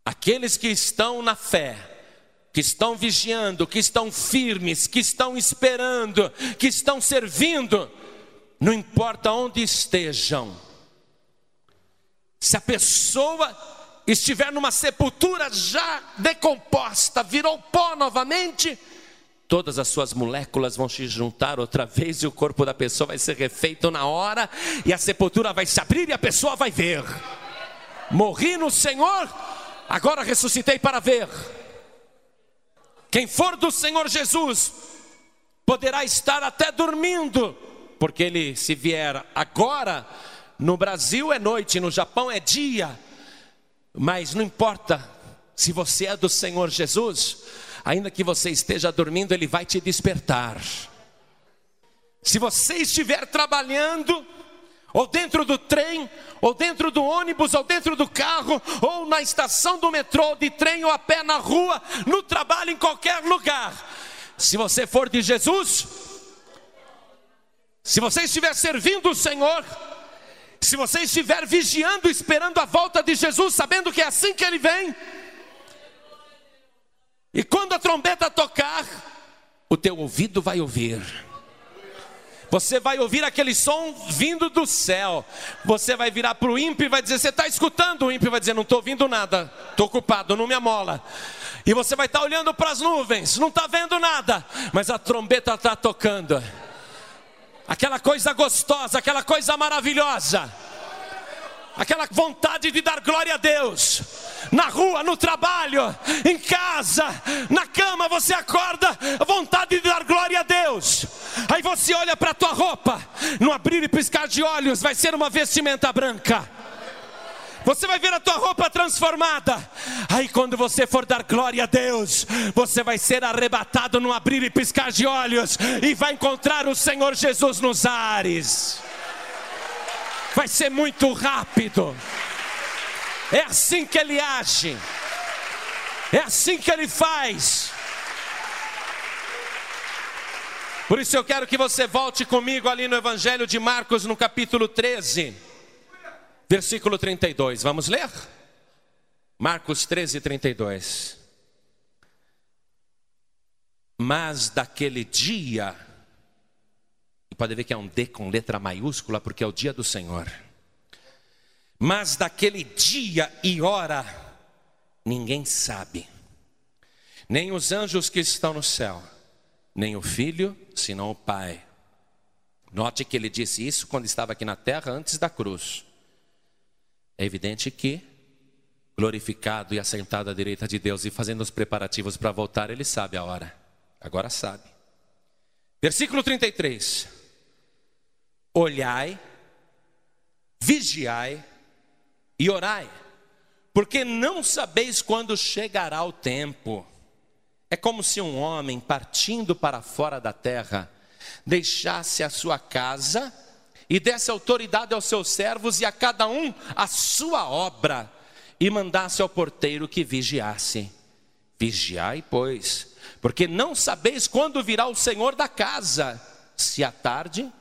Aqueles que estão na fé, que estão vigiando, que estão firmes, que estão esperando, que estão servindo, não importa onde estejam, se a pessoa estiver numa sepultura já decomposta, virou pó novamente, todas as suas moléculas vão se juntar outra vez e o corpo da pessoa vai ser refeito na hora, e a sepultura vai se abrir e a pessoa vai ver. Morri no Senhor, agora ressuscitei para ver. Quem for do Senhor Jesus poderá estar até dormindo, porque ele, se vier agora, no Brasil é noite, no Japão é dia, mas não importa se você é do Senhor Jesus, ainda que você esteja dormindo, Ele vai te despertar. Se você estiver trabalhando, ou dentro do trem, ou dentro do ônibus, ou dentro do carro, ou na estação do metrô, de trem ou a pé na rua, no trabalho, em qualquer lugar. Se você for de Jesus, se você estiver servindo o Senhor, se você estiver vigiando, esperando a volta de Jesus, sabendo que é assim que ele vem, e quando a trombeta tocar, o teu ouvido vai ouvir você vai ouvir aquele som vindo do céu. Você vai virar para o ímpio e vai dizer: Você está escutando? O ímpio vai dizer: Não estou ouvindo nada, estou ocupado, não me amola. E você vai estar tá olhando para as nuvens, não está vendo nada, mas a trombeta está tocando. Aquela coisa gostosa, aquela coisa maravilhosa, aquela vontade de dar glória a Deus na rua, no trabalho, em casa, na cama, você acorda, vontade de dar glória a Deus. Aí você olha para a tua roupa, no abrir e piscar de olhos, vai ser uma vestimenta branca. Você vai ver a tua roupa transformada. Aí quando você for dar glória a Deus, você vai ser arrebatado no abrir e piscar de olhos e vai encontrar o Senhor Jesus nos ares. Vai ser muito rápido. É assim que ele age. É assim que ele faz. Por isso eu quero que você volte comigo ali no Evangelho de Marcos, no capítulo 13, versículo 32. Vamos ler? Marcos 13, 32. Mas daquele dia, pode ver que é um D com letra maiúscula, porque é o dia do Senhor. Mas daquele dia e hora, ninguém sabe, nem os anjos que estão no céu, nem o filho, senão o Pai. Note que ele disse isso quando estava aqui na terra, antes da cruz. É evidente que, glorificado e assentado à direita de Deus e fazendo os preparativos para voltar, ele sabe a hora. Agora sabe. Versículo 33. Olhai, vigiai e orai, porque não sabeis quando chegará o tempo. É como se um homem partindo para fora da terra deixasse a sua casa e desse autoridade aos seus servos e a cada um a sua obra e mandasse ao porteiro que vigiasse. Vigiai, pois, porque não sabeis quando virá o Senhor da casa, se à tarde,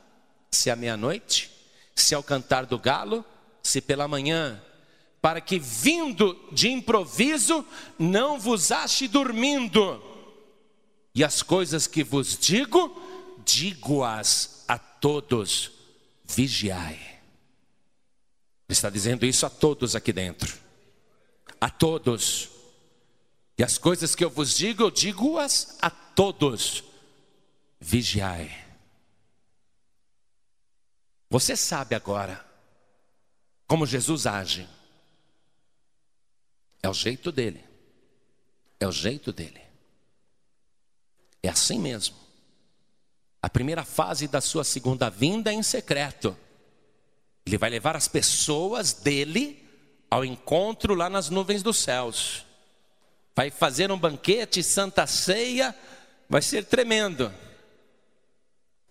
se à meia-noite, se ao cantar do galo, se pela manhã, para que vindo de improviso não vos ache dormindo. E as coisas que vos digo, digo-as a todos, vigiai. Ele está dizendo isso a todos aqui dentro. A todos. E as coisas que eu vos digo, eu digo-as a todos. Vigiai. Você sabe agora como Jesus age. É o jeito dele. É o jeito dele. É assim mesmo. A primeira fase da sua segunda vinda é em secreto. Ele vai levar as pessoas dele ao encontro lá nas nuvens dos céus vai fazer um banquete, santa ceia, vai ser tremendo.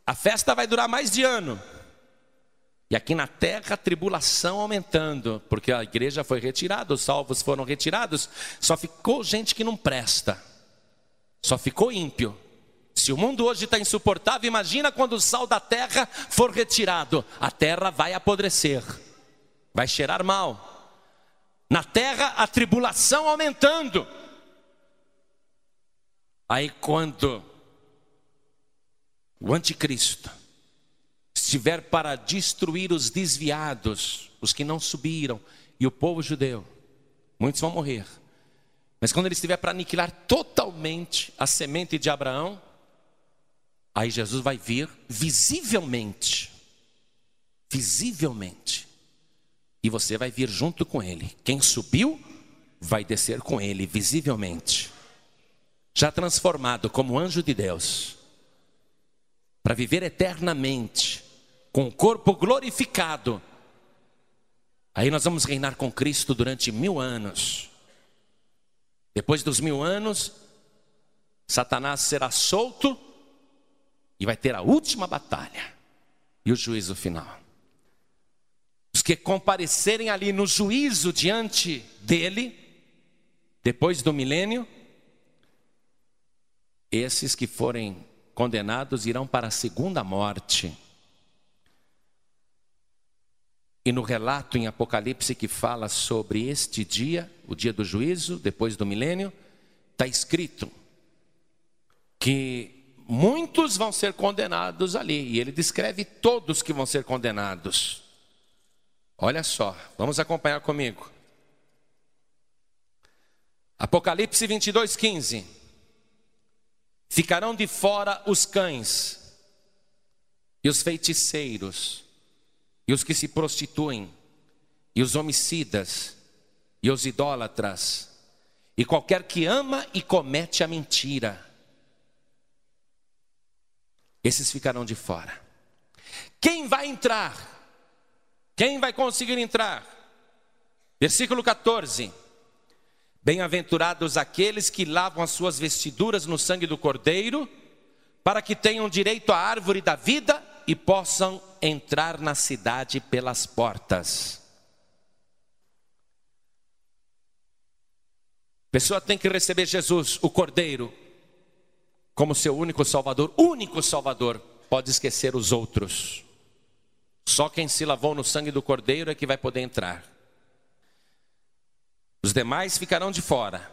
A festa vai durar mais de ano. E aqui na terra a tribulação aumentando, porque a igreja foi retirada, os salvos foram retirados, só ficou gente que não presta, só ficou ímpio. Se o mundo hoje está insuportável, imagina quando o sal da terra for retirado, a terra vai apodrecer, vai cheirar mal. Na terra a tribulação aumentando, Aí quando o anticristo estiver para destruir os desviados, os que não subiram, e o povo judeu, muitos vão morrer. Mas quando ele estiver para aniquilar totalmente a semente de Abraão, aí Jesus vai vir visivelmente. Visivelmente. E você vai vir junto com ele. Quem subiu, vai descer com ele visivelmente já transformado como anjo de Deus, para viver eternamente, com o corpo glorificado. Aí nós vamos reinar com Cristo durante mil anos. Depois dos mil anos, Satanás será solto e vai ter a última batalha e o juízo final. Os que comparecerem ali no juízo diante dele, depois do milênio, esses que forem condenados irão para a segunda morte. E no relato em Apocalipse que fala sobre este dia, o dia do juízo, depois do milênio, está escrito que muitos vão ser condenados ali. E ele descreve todos que vão ser condenados. Olha só, vamos acompanhar comigo. Apocalipse 22, 15. Ficarão de fora os cães, e os feiticeiros, e os que se prostituem, e os homicidas, e os idólatras, e qualquer que ama e comete a mentira. Esses ficarão de fora. Quem vai entrar? Quem vai conseguir entrar? Versículo 14. Bem-aventurados aqueles que lavam as suas vestiduras no sangue do Cordeiro, para que tenham direito à árvore da vida e possam entrar na cidade pelas portas. A pessoa tem que receber Jesus, o Cordeiro, como seu único Salvador, único Salvador, pode esquecer os outros. Só quem se lavou no sangue do Cordeiro é que vai poder entrar. Os demais ficarão de fora.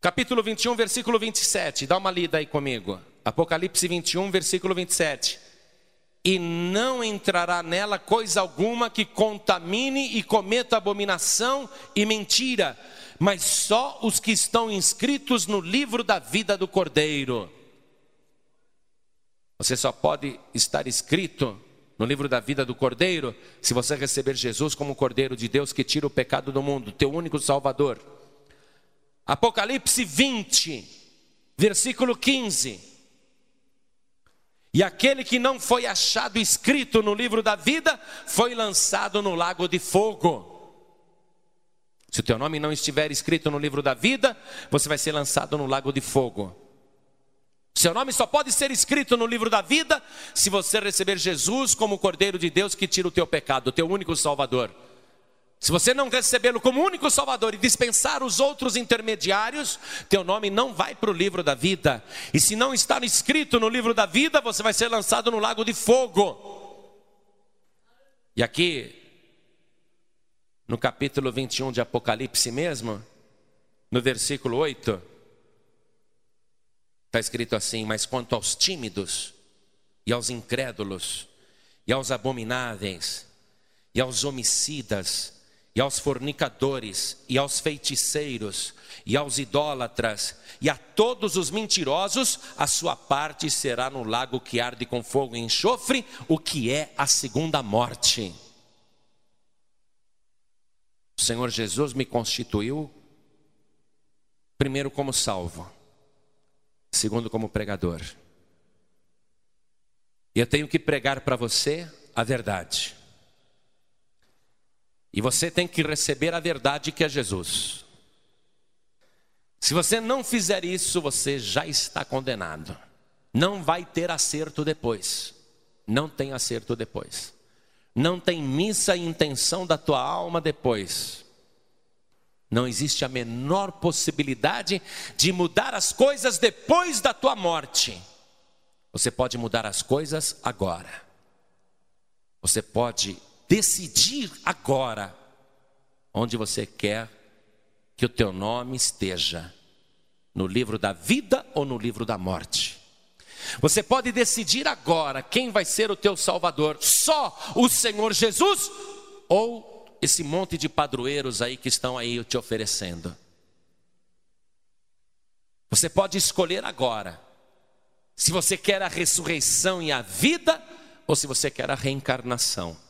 Capítulo 21, versículo 27. Dá uma lida aí comigo. Apocalipse 21, versículo 27. E não entrará nela coisa alguma que contamine e cometa abominação e mentira, mas só os que estão inscritos no livro da vida do Cordeiro. Você só pode estar escrito no livro da vida do Cordeiro, se você receber Jesus como Cordeiro de Deus que tira o pecado do mundo, teu único Salvador. Apocalipse 20, versículo 15. E aquele que não foi achado escrito no livro da vida foi lançado no lago de fogo. Se o teu nome não estiver escrito no livro da vida, você vai ser lançado no lago de fogo. Seu nome só pode ser escrito no livro da vida se você receber Jesus como o Cordeiro de Deus que tira o teu pecado, o teu único Salvador. Se você não recebê-lo como único Salvador e dispensar os outros intermediários, teu nome não vai para o livro da vida. E se não está escrito no livro da vida, você vai ser lançado no lago de fogo. E aqui, no capítulo 21 de Apocalipse mesmo, no versículo 8, está escrito assim: Mas quanto aos tímidos, e aos incrédulos, e aos abomináveis, e aos homicidas, e aos fornicadores, e aos feiticeiros, e aos idólatras, e a todos os mentirosos, a sua parte será no lago que arde com fogo e enxofre, o que é a segunda morte. O Senhor Jesus me constituiu, primeiro, como salvo, segundo, como pregador. E eu tenho que pregar para você a verdade. E você tem que receber a verdade que é Jesus. Se você não fizer isso, você já está condenado. Não vai ter acerto depois. Não tem acerto depois não tem missa e intenção da tua alma depois. Não existe a menor possibilidade de mudar as coisas depois da tua morte. Você pode mudar as coisas agora. Você pode decidir agora onde você quer que o teu nome esteja, no livro da vida ou no livro da morte. Você pode decidir agora quem vai ser o teu Salvador: só o Senhor Jesus ou esse monte de padroeiros aí que estão aí te oferecendo. Você pode escolher agora se você quer a ressurreição e a vida ou se você quer a reencarnação.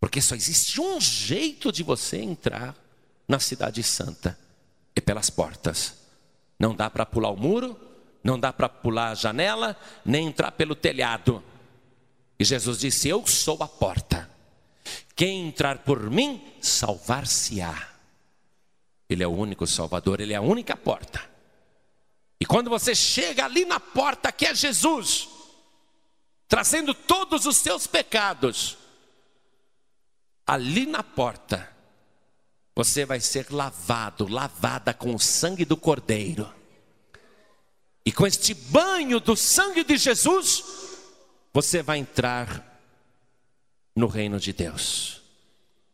Porque só existe um jeito de você entrar na Cidade Santa: é pelas portas. Não dá para pular o muro, não dá para pular a janela, nem entrar pelo telhado. E Jesus disse: Eu sou a porta. Quem entrar por mim, salvar-se-á. Ele é o único Salvador, ele é a única porta. E quando você chega ali na porta que é Jesus, trazendo todos os seus pecados, ali na porta, você vai ser lavado, lavada com o sangue do Cordeiro. E com este banho do sangue de Jesus, você vai entrar no reino de Deus.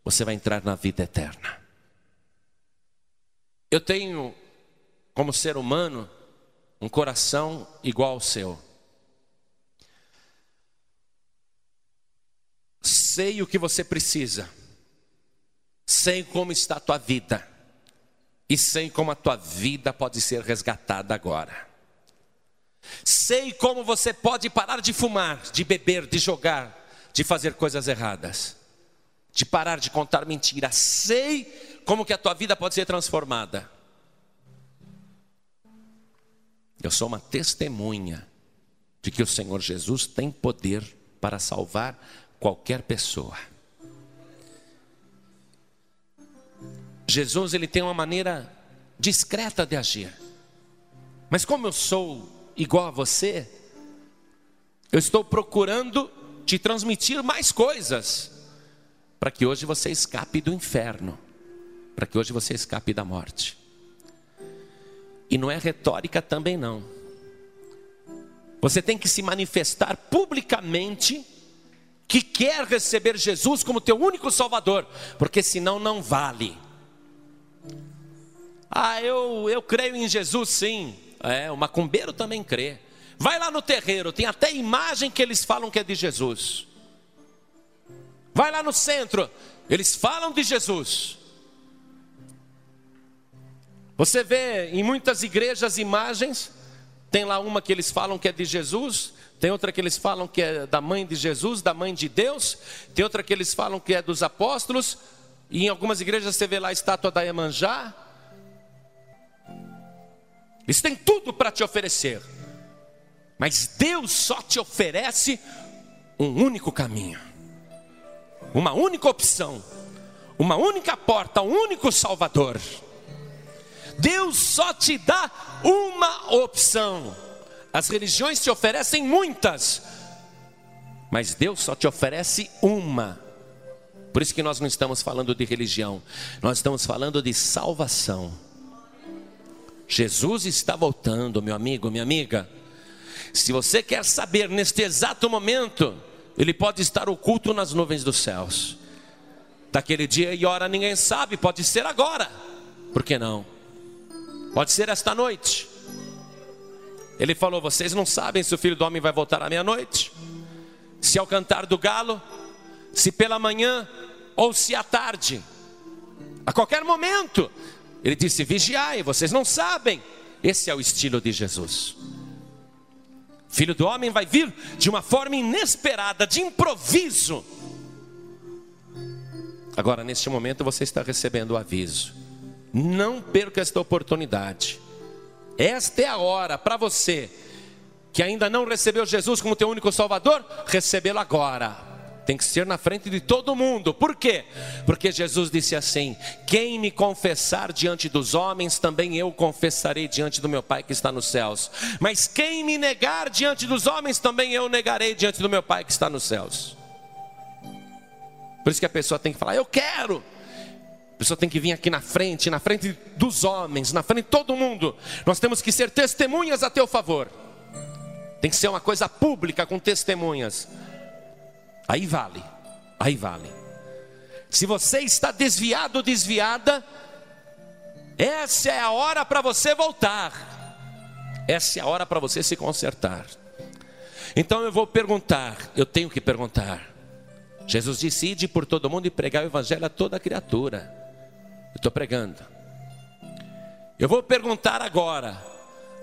Você vai entrar na vida eterna. Eu tenho, como ser humano, um coração igual ao seu. Sei o que você precisa, sei como está a tua vida, e sei como a tua vida pode ser resgatada agora. Sei como você pode parar de fumar, de beber, de jogar, de fazer coisas erradas, de parar de contar mentiras. Sei como que a tua vida pode ser transformada. Eu sou uma testemunha de que o Senhor Jesus tem poder para salvar qualquer pessoa. Jesus ele tem uma maneira discreta de agir. Mas como eu sou igual a você, eu estou procurando te transmitir mais coisas, para que hoje você escape do inferno, para que hoje você escape da morte. E não é retórica também não. Você tem que se manifestar publicamente que quer receber Jesus como teu único Salvador, porque senão não vale. Ah, eu, eu creio em Jesus sim. É, o macumbeiro também crê. Vai lá no terreiro, tem até imagem que eles falam que é de Jesus. Vai lá no centro, eles falam de Jesus. Você vê em muitas igrejas imagens, tem lá uma que eles falam que é de Jesus, tem outra que eles falam que é da mãe de Jesus, da mãe de Deus, tem outra que eles falam que é dos apóstolos, e em algumas igrejas você vê lá a estátua da Iemanjá, eles têm tudo para te oferecer, mas Deus só te oferece um único caminho, uma única opção, uma única porta, um único Salvador. Deus só te dá uma opção. As religiões te oferecem muitas, mas Deus só te oferece uma. Por isso que nós não estamos falando de religião, nós estamos falando de salvação. Jesus está voltando, meu amigo, minha amiga. Se você quer saber neste exato momento, ele pode estar oculto nas nuvens dos céus. Daquele dia e hora ninguém sabe, pode ser agora. Por que não? Pode ser esta noite. Ele falou: Vocês não sabem se o filho do homem vai voltar à meia-noite, se ao cantar do galo, se pela manhã ou se à tarde, a qualquer momento. Ele disse: Vigiai, vocês não sabem. Esse é o estilo de Jesus. Filho do homem vai vir de uma forma inesperada, de improviso. Agora, neste momento, você está recebendo o aviso. Não perca esta oportunidade. Esta é a hora para você que ainda não recebeu Jesus como teu único Salvador, recebê-lo agora. Tem que ser na frente de todo mundo. Por quê? Porque Jesus disse assim: Quem me confessar diante dos homens, também eu confessarei diante do meu Pai que está nos céus. Mas quem me negar diante dos homens, também eu negarei diante do meu Pai que está nos céus. Por isso que a pessoa tem que falar: Eu quero. Pessoa tem que vir aqui na frente, na frente dos homens, na frente de todo mundo. Nós temos que ser testemunhas a teu favor. Tem que ser uma coisa pública com testemunhas. Aí vale, aí vale. Se você está desviado ou desviada, essa é a hora para você voltar. Essa é a hora para você se consertar. Então eu vou perguntar, eu tenho que perguntar. Jesus disse: Ide por todo mundo e pregar o evangelho a toda criatura. Eu estou pregando. Eu vou perguntar agora: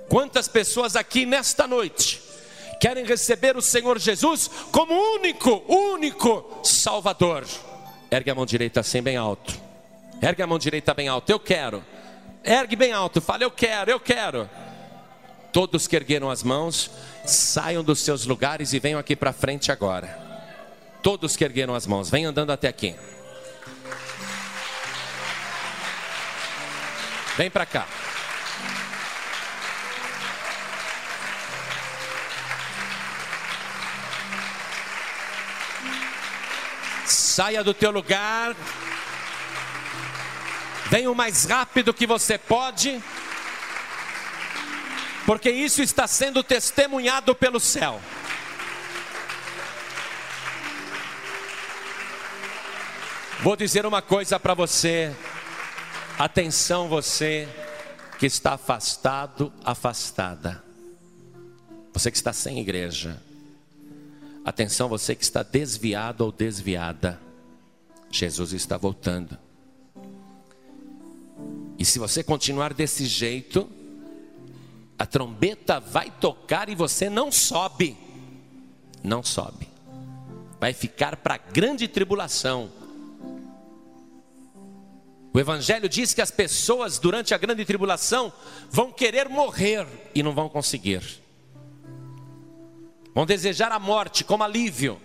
quantas pessoas aqui nesta noite querem receber o Senhor Jesus como único, único Salvador? Ergue a mão direita assim bem alto. Ergue a mão direita bem alto. Eu quero. Ergue bem alto. Fala, eu quero, eu quero. Todos que ergueram as mãos, saiam dos seus lugares e venham aqui para frente agora. Todos que ergueram as mãos, venham andando até aqui. Vem para cá. Saia do teu lugar. Venha o mais rápido que você pode. Porque isso está sendo testemunhado pelo céu. Vou dizer uma coisa para você. Atenção você que está afastado, afastada. Você que está sem igreja. Atenção você que está desviado ou desviada. Jesus está voltando. E se você continuar desse jeito, a trombeta vai tocar e você não sobe. Não sobe. Vai ficar para grande tribulação o Evangelho diz que as pessoas durante a grande tribulação vão querer morrer e não vão conseguir. Vão desejar a morte como alívio.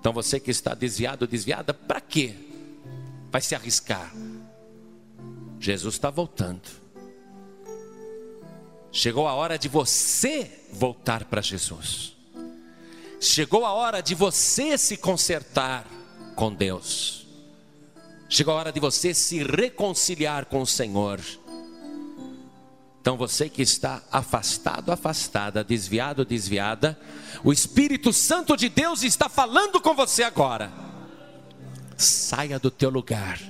Então você que está desviado, desviada, para quê? Vai se arriscar. Jesus está voltando. Chegou a hora de você voltar para Jesus. Chegou a hora de você se consertar com Deus. Chegou a hora de você se reconciliar com o Senhor. Então você que está afastado, afastada, desviado, desviada, o Espírito Santo de Deus está falando com você agora. Saia do teu lugar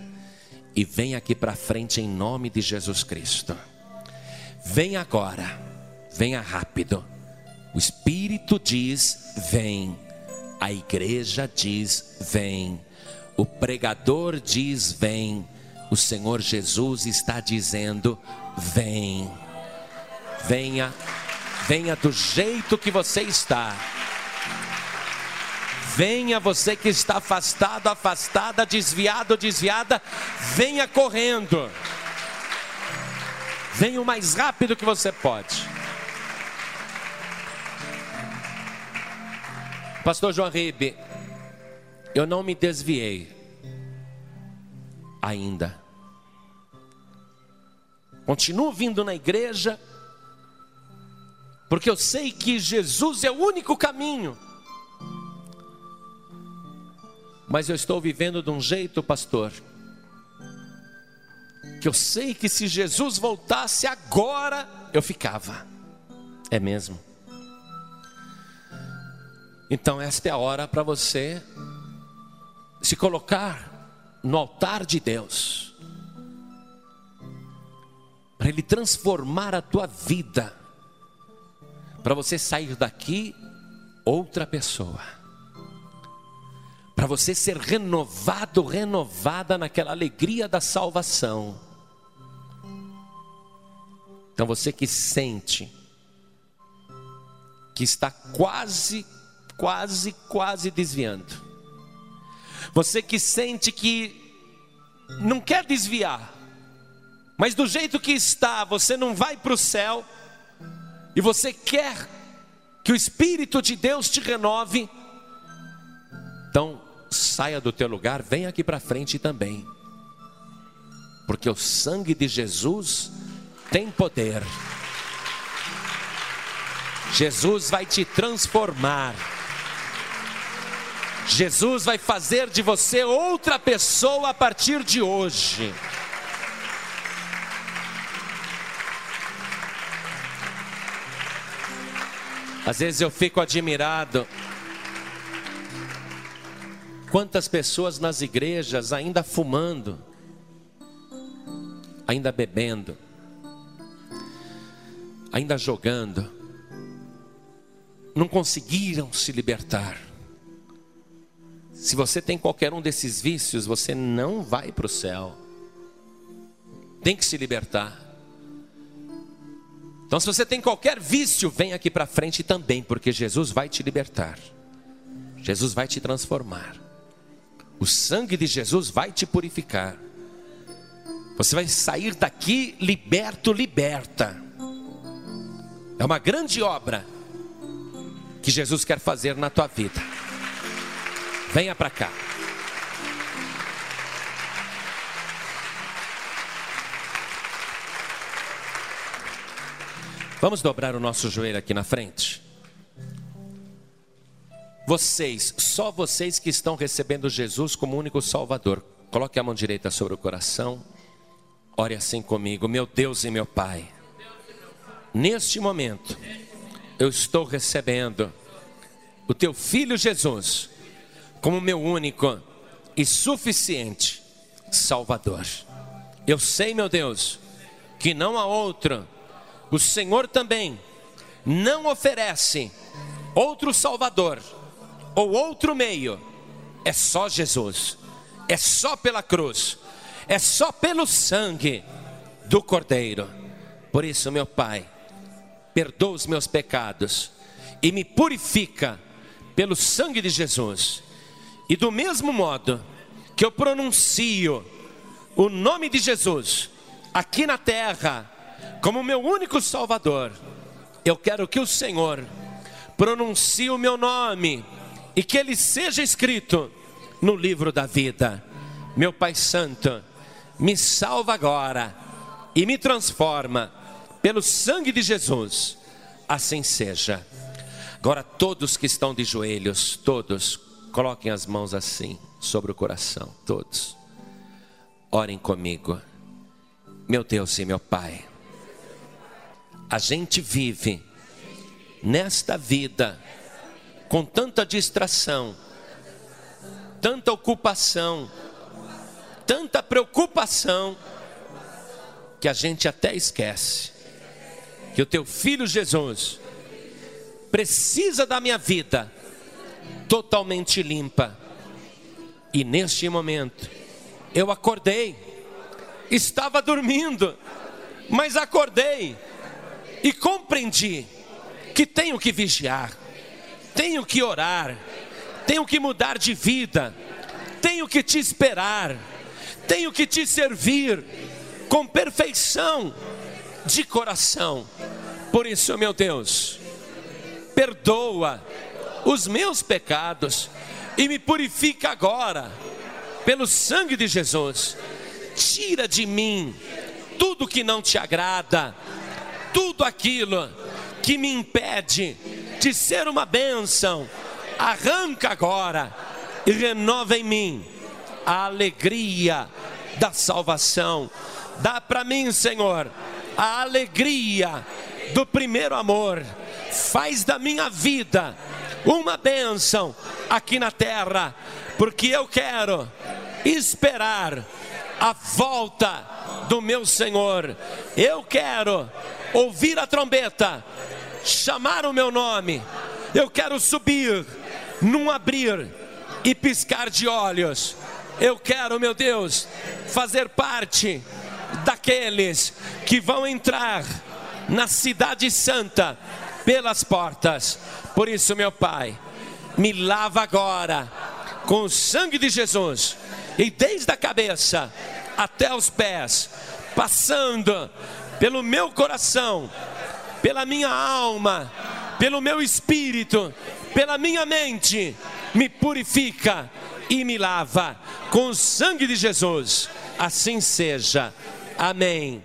e venha aqui para frente em nome de Jesus Cristo. Venha agora, venha rápido. O Espírito diz: vem. A igreja diz: vem. O pregador diz: Vem. O Senhor Jesus está dizendo: Vem. Venha, venha do jeito que você está. Venha você que está afastado, afastada, desviado, desviada, venha correndo. Venha o mais rápido que você pode. Pastor João Ribe, eu não me desviei. ainda. Continuo vindo na igreja, porque eu sei que Jesus é o único caminho. Mas eu estou vivendo de um jeito, pastor, que eu sei que se Jesus voltasse agora, eu ficava. É mesmo. Então, esta é a hora para você se colocar no altar de Deus, para Ele transformar a tua vida, para você sair daqui outra pessoa, para você ser renovado, renovada naquela alegria da salvação. Então você que sente que está quase, quase, quase desviando. Você que sente que não quer desviar, mas do jeito que está, você não vai para o céu, e você quer que o Espírito de Deus te renove, então saia do teu lugar, venha aqui para frente também, porque o sangue de Jesus tem poder. Jesus vai te transformar. Jesus vai fazer de você outra pessoa a partir de hoje. Às vezes eu fico admirado. Quantas pessoas nas igrejas ainda fumando, ainda bebendo, ainda jogando, não conseguiram se libertar. Se você tem qualquer um desses vícios, você não vai para o céu. Tem que se libertar. Então, se você tem qualquer vício, vem aqui para frente também, porque Jesus vai te libertar. Jesus vai te transformar. O sangue de Jesus vai te purificar. Você vai sair daqui liberto, liberta. É uma grande obra que Jesus quer fazer na tua vida. Venha para cá. Vamos dobrar o nosso joelho aqui na frente. Vocês, só vocês que estão recebendo Jesus como único Salvador, coloque a mão direita sobre o coração. Ore assim comigo, meu Deus e meu Pai. Neste momento, eu estou recebendo o teu filho Jesus como meu único e suficiente Salvador. Eu sei, meu Deus, que não há outro. O Senhor também não oferece outro Salvador ou outro meio. É só Jesus. É só pela cruz. É só pelo sangue do Cordeiro. Por isso, meu Pai, perdoa os meus pecados e me purifica pelo sangue de Jesus. E do mesmo modo que eu pronuncio o nome de Jesus aqui na terra como meu único Salvador, eu quero que o Senhor pronuncie o meu nome e que ele seja escrito no livro da vida. Meu Pai Santo, me salva agora e me transforma pelo sangue de Jesus, assim seja. Agora, todos que estão de joelhos, todos, coloquem as mãos assim sobre o coração, todos. Orem comigo, meu Deus e meu Pai. A gente vive nesta vida com tanta distração, tanta ocupação, tanta preocupação, que a gente até esquece que o teu filho Jesus precisa da minha vida totalmente limpa. E neste momento, eu acordei, estava dormindo, mas acordei e compreendi que tenho que vigiar, tenho que orar, tenho que mudar de vida, tenho que te esperar, tenho que te servir com perfeição de coração. Por isso, meu Deus, perdoa os meus pecados e me purifica agora pelo sangue de Jesus. tira de mim tudo que não te agrada, tudo aquilo que me impede de ser uma bênção, arranca agora e renova em mim a alegria da salvação. Dá para mim, Senhor, a alegria do primeiro amor. Faz da minha vida uma bênção aqui na terra, porque eu quero esperar a volta do meu Senhor. Eu quero ouvir a trombeta chamar o meu nome, eu quero subir num abrir e piscar de olhos. Eu quero, meu Deus, fazer parte daqueles que vão entrar na Cidade Santa pelas portas. Por isso, meu Pai, me lava agora com o sangue de Jesus e desde a cabeça até os pés, passando pelo meu coração pela minha alma, pelo meu espírito, pela minha mente, me purifica e me lava com o sangue de Jesus. Assim seja. Amém.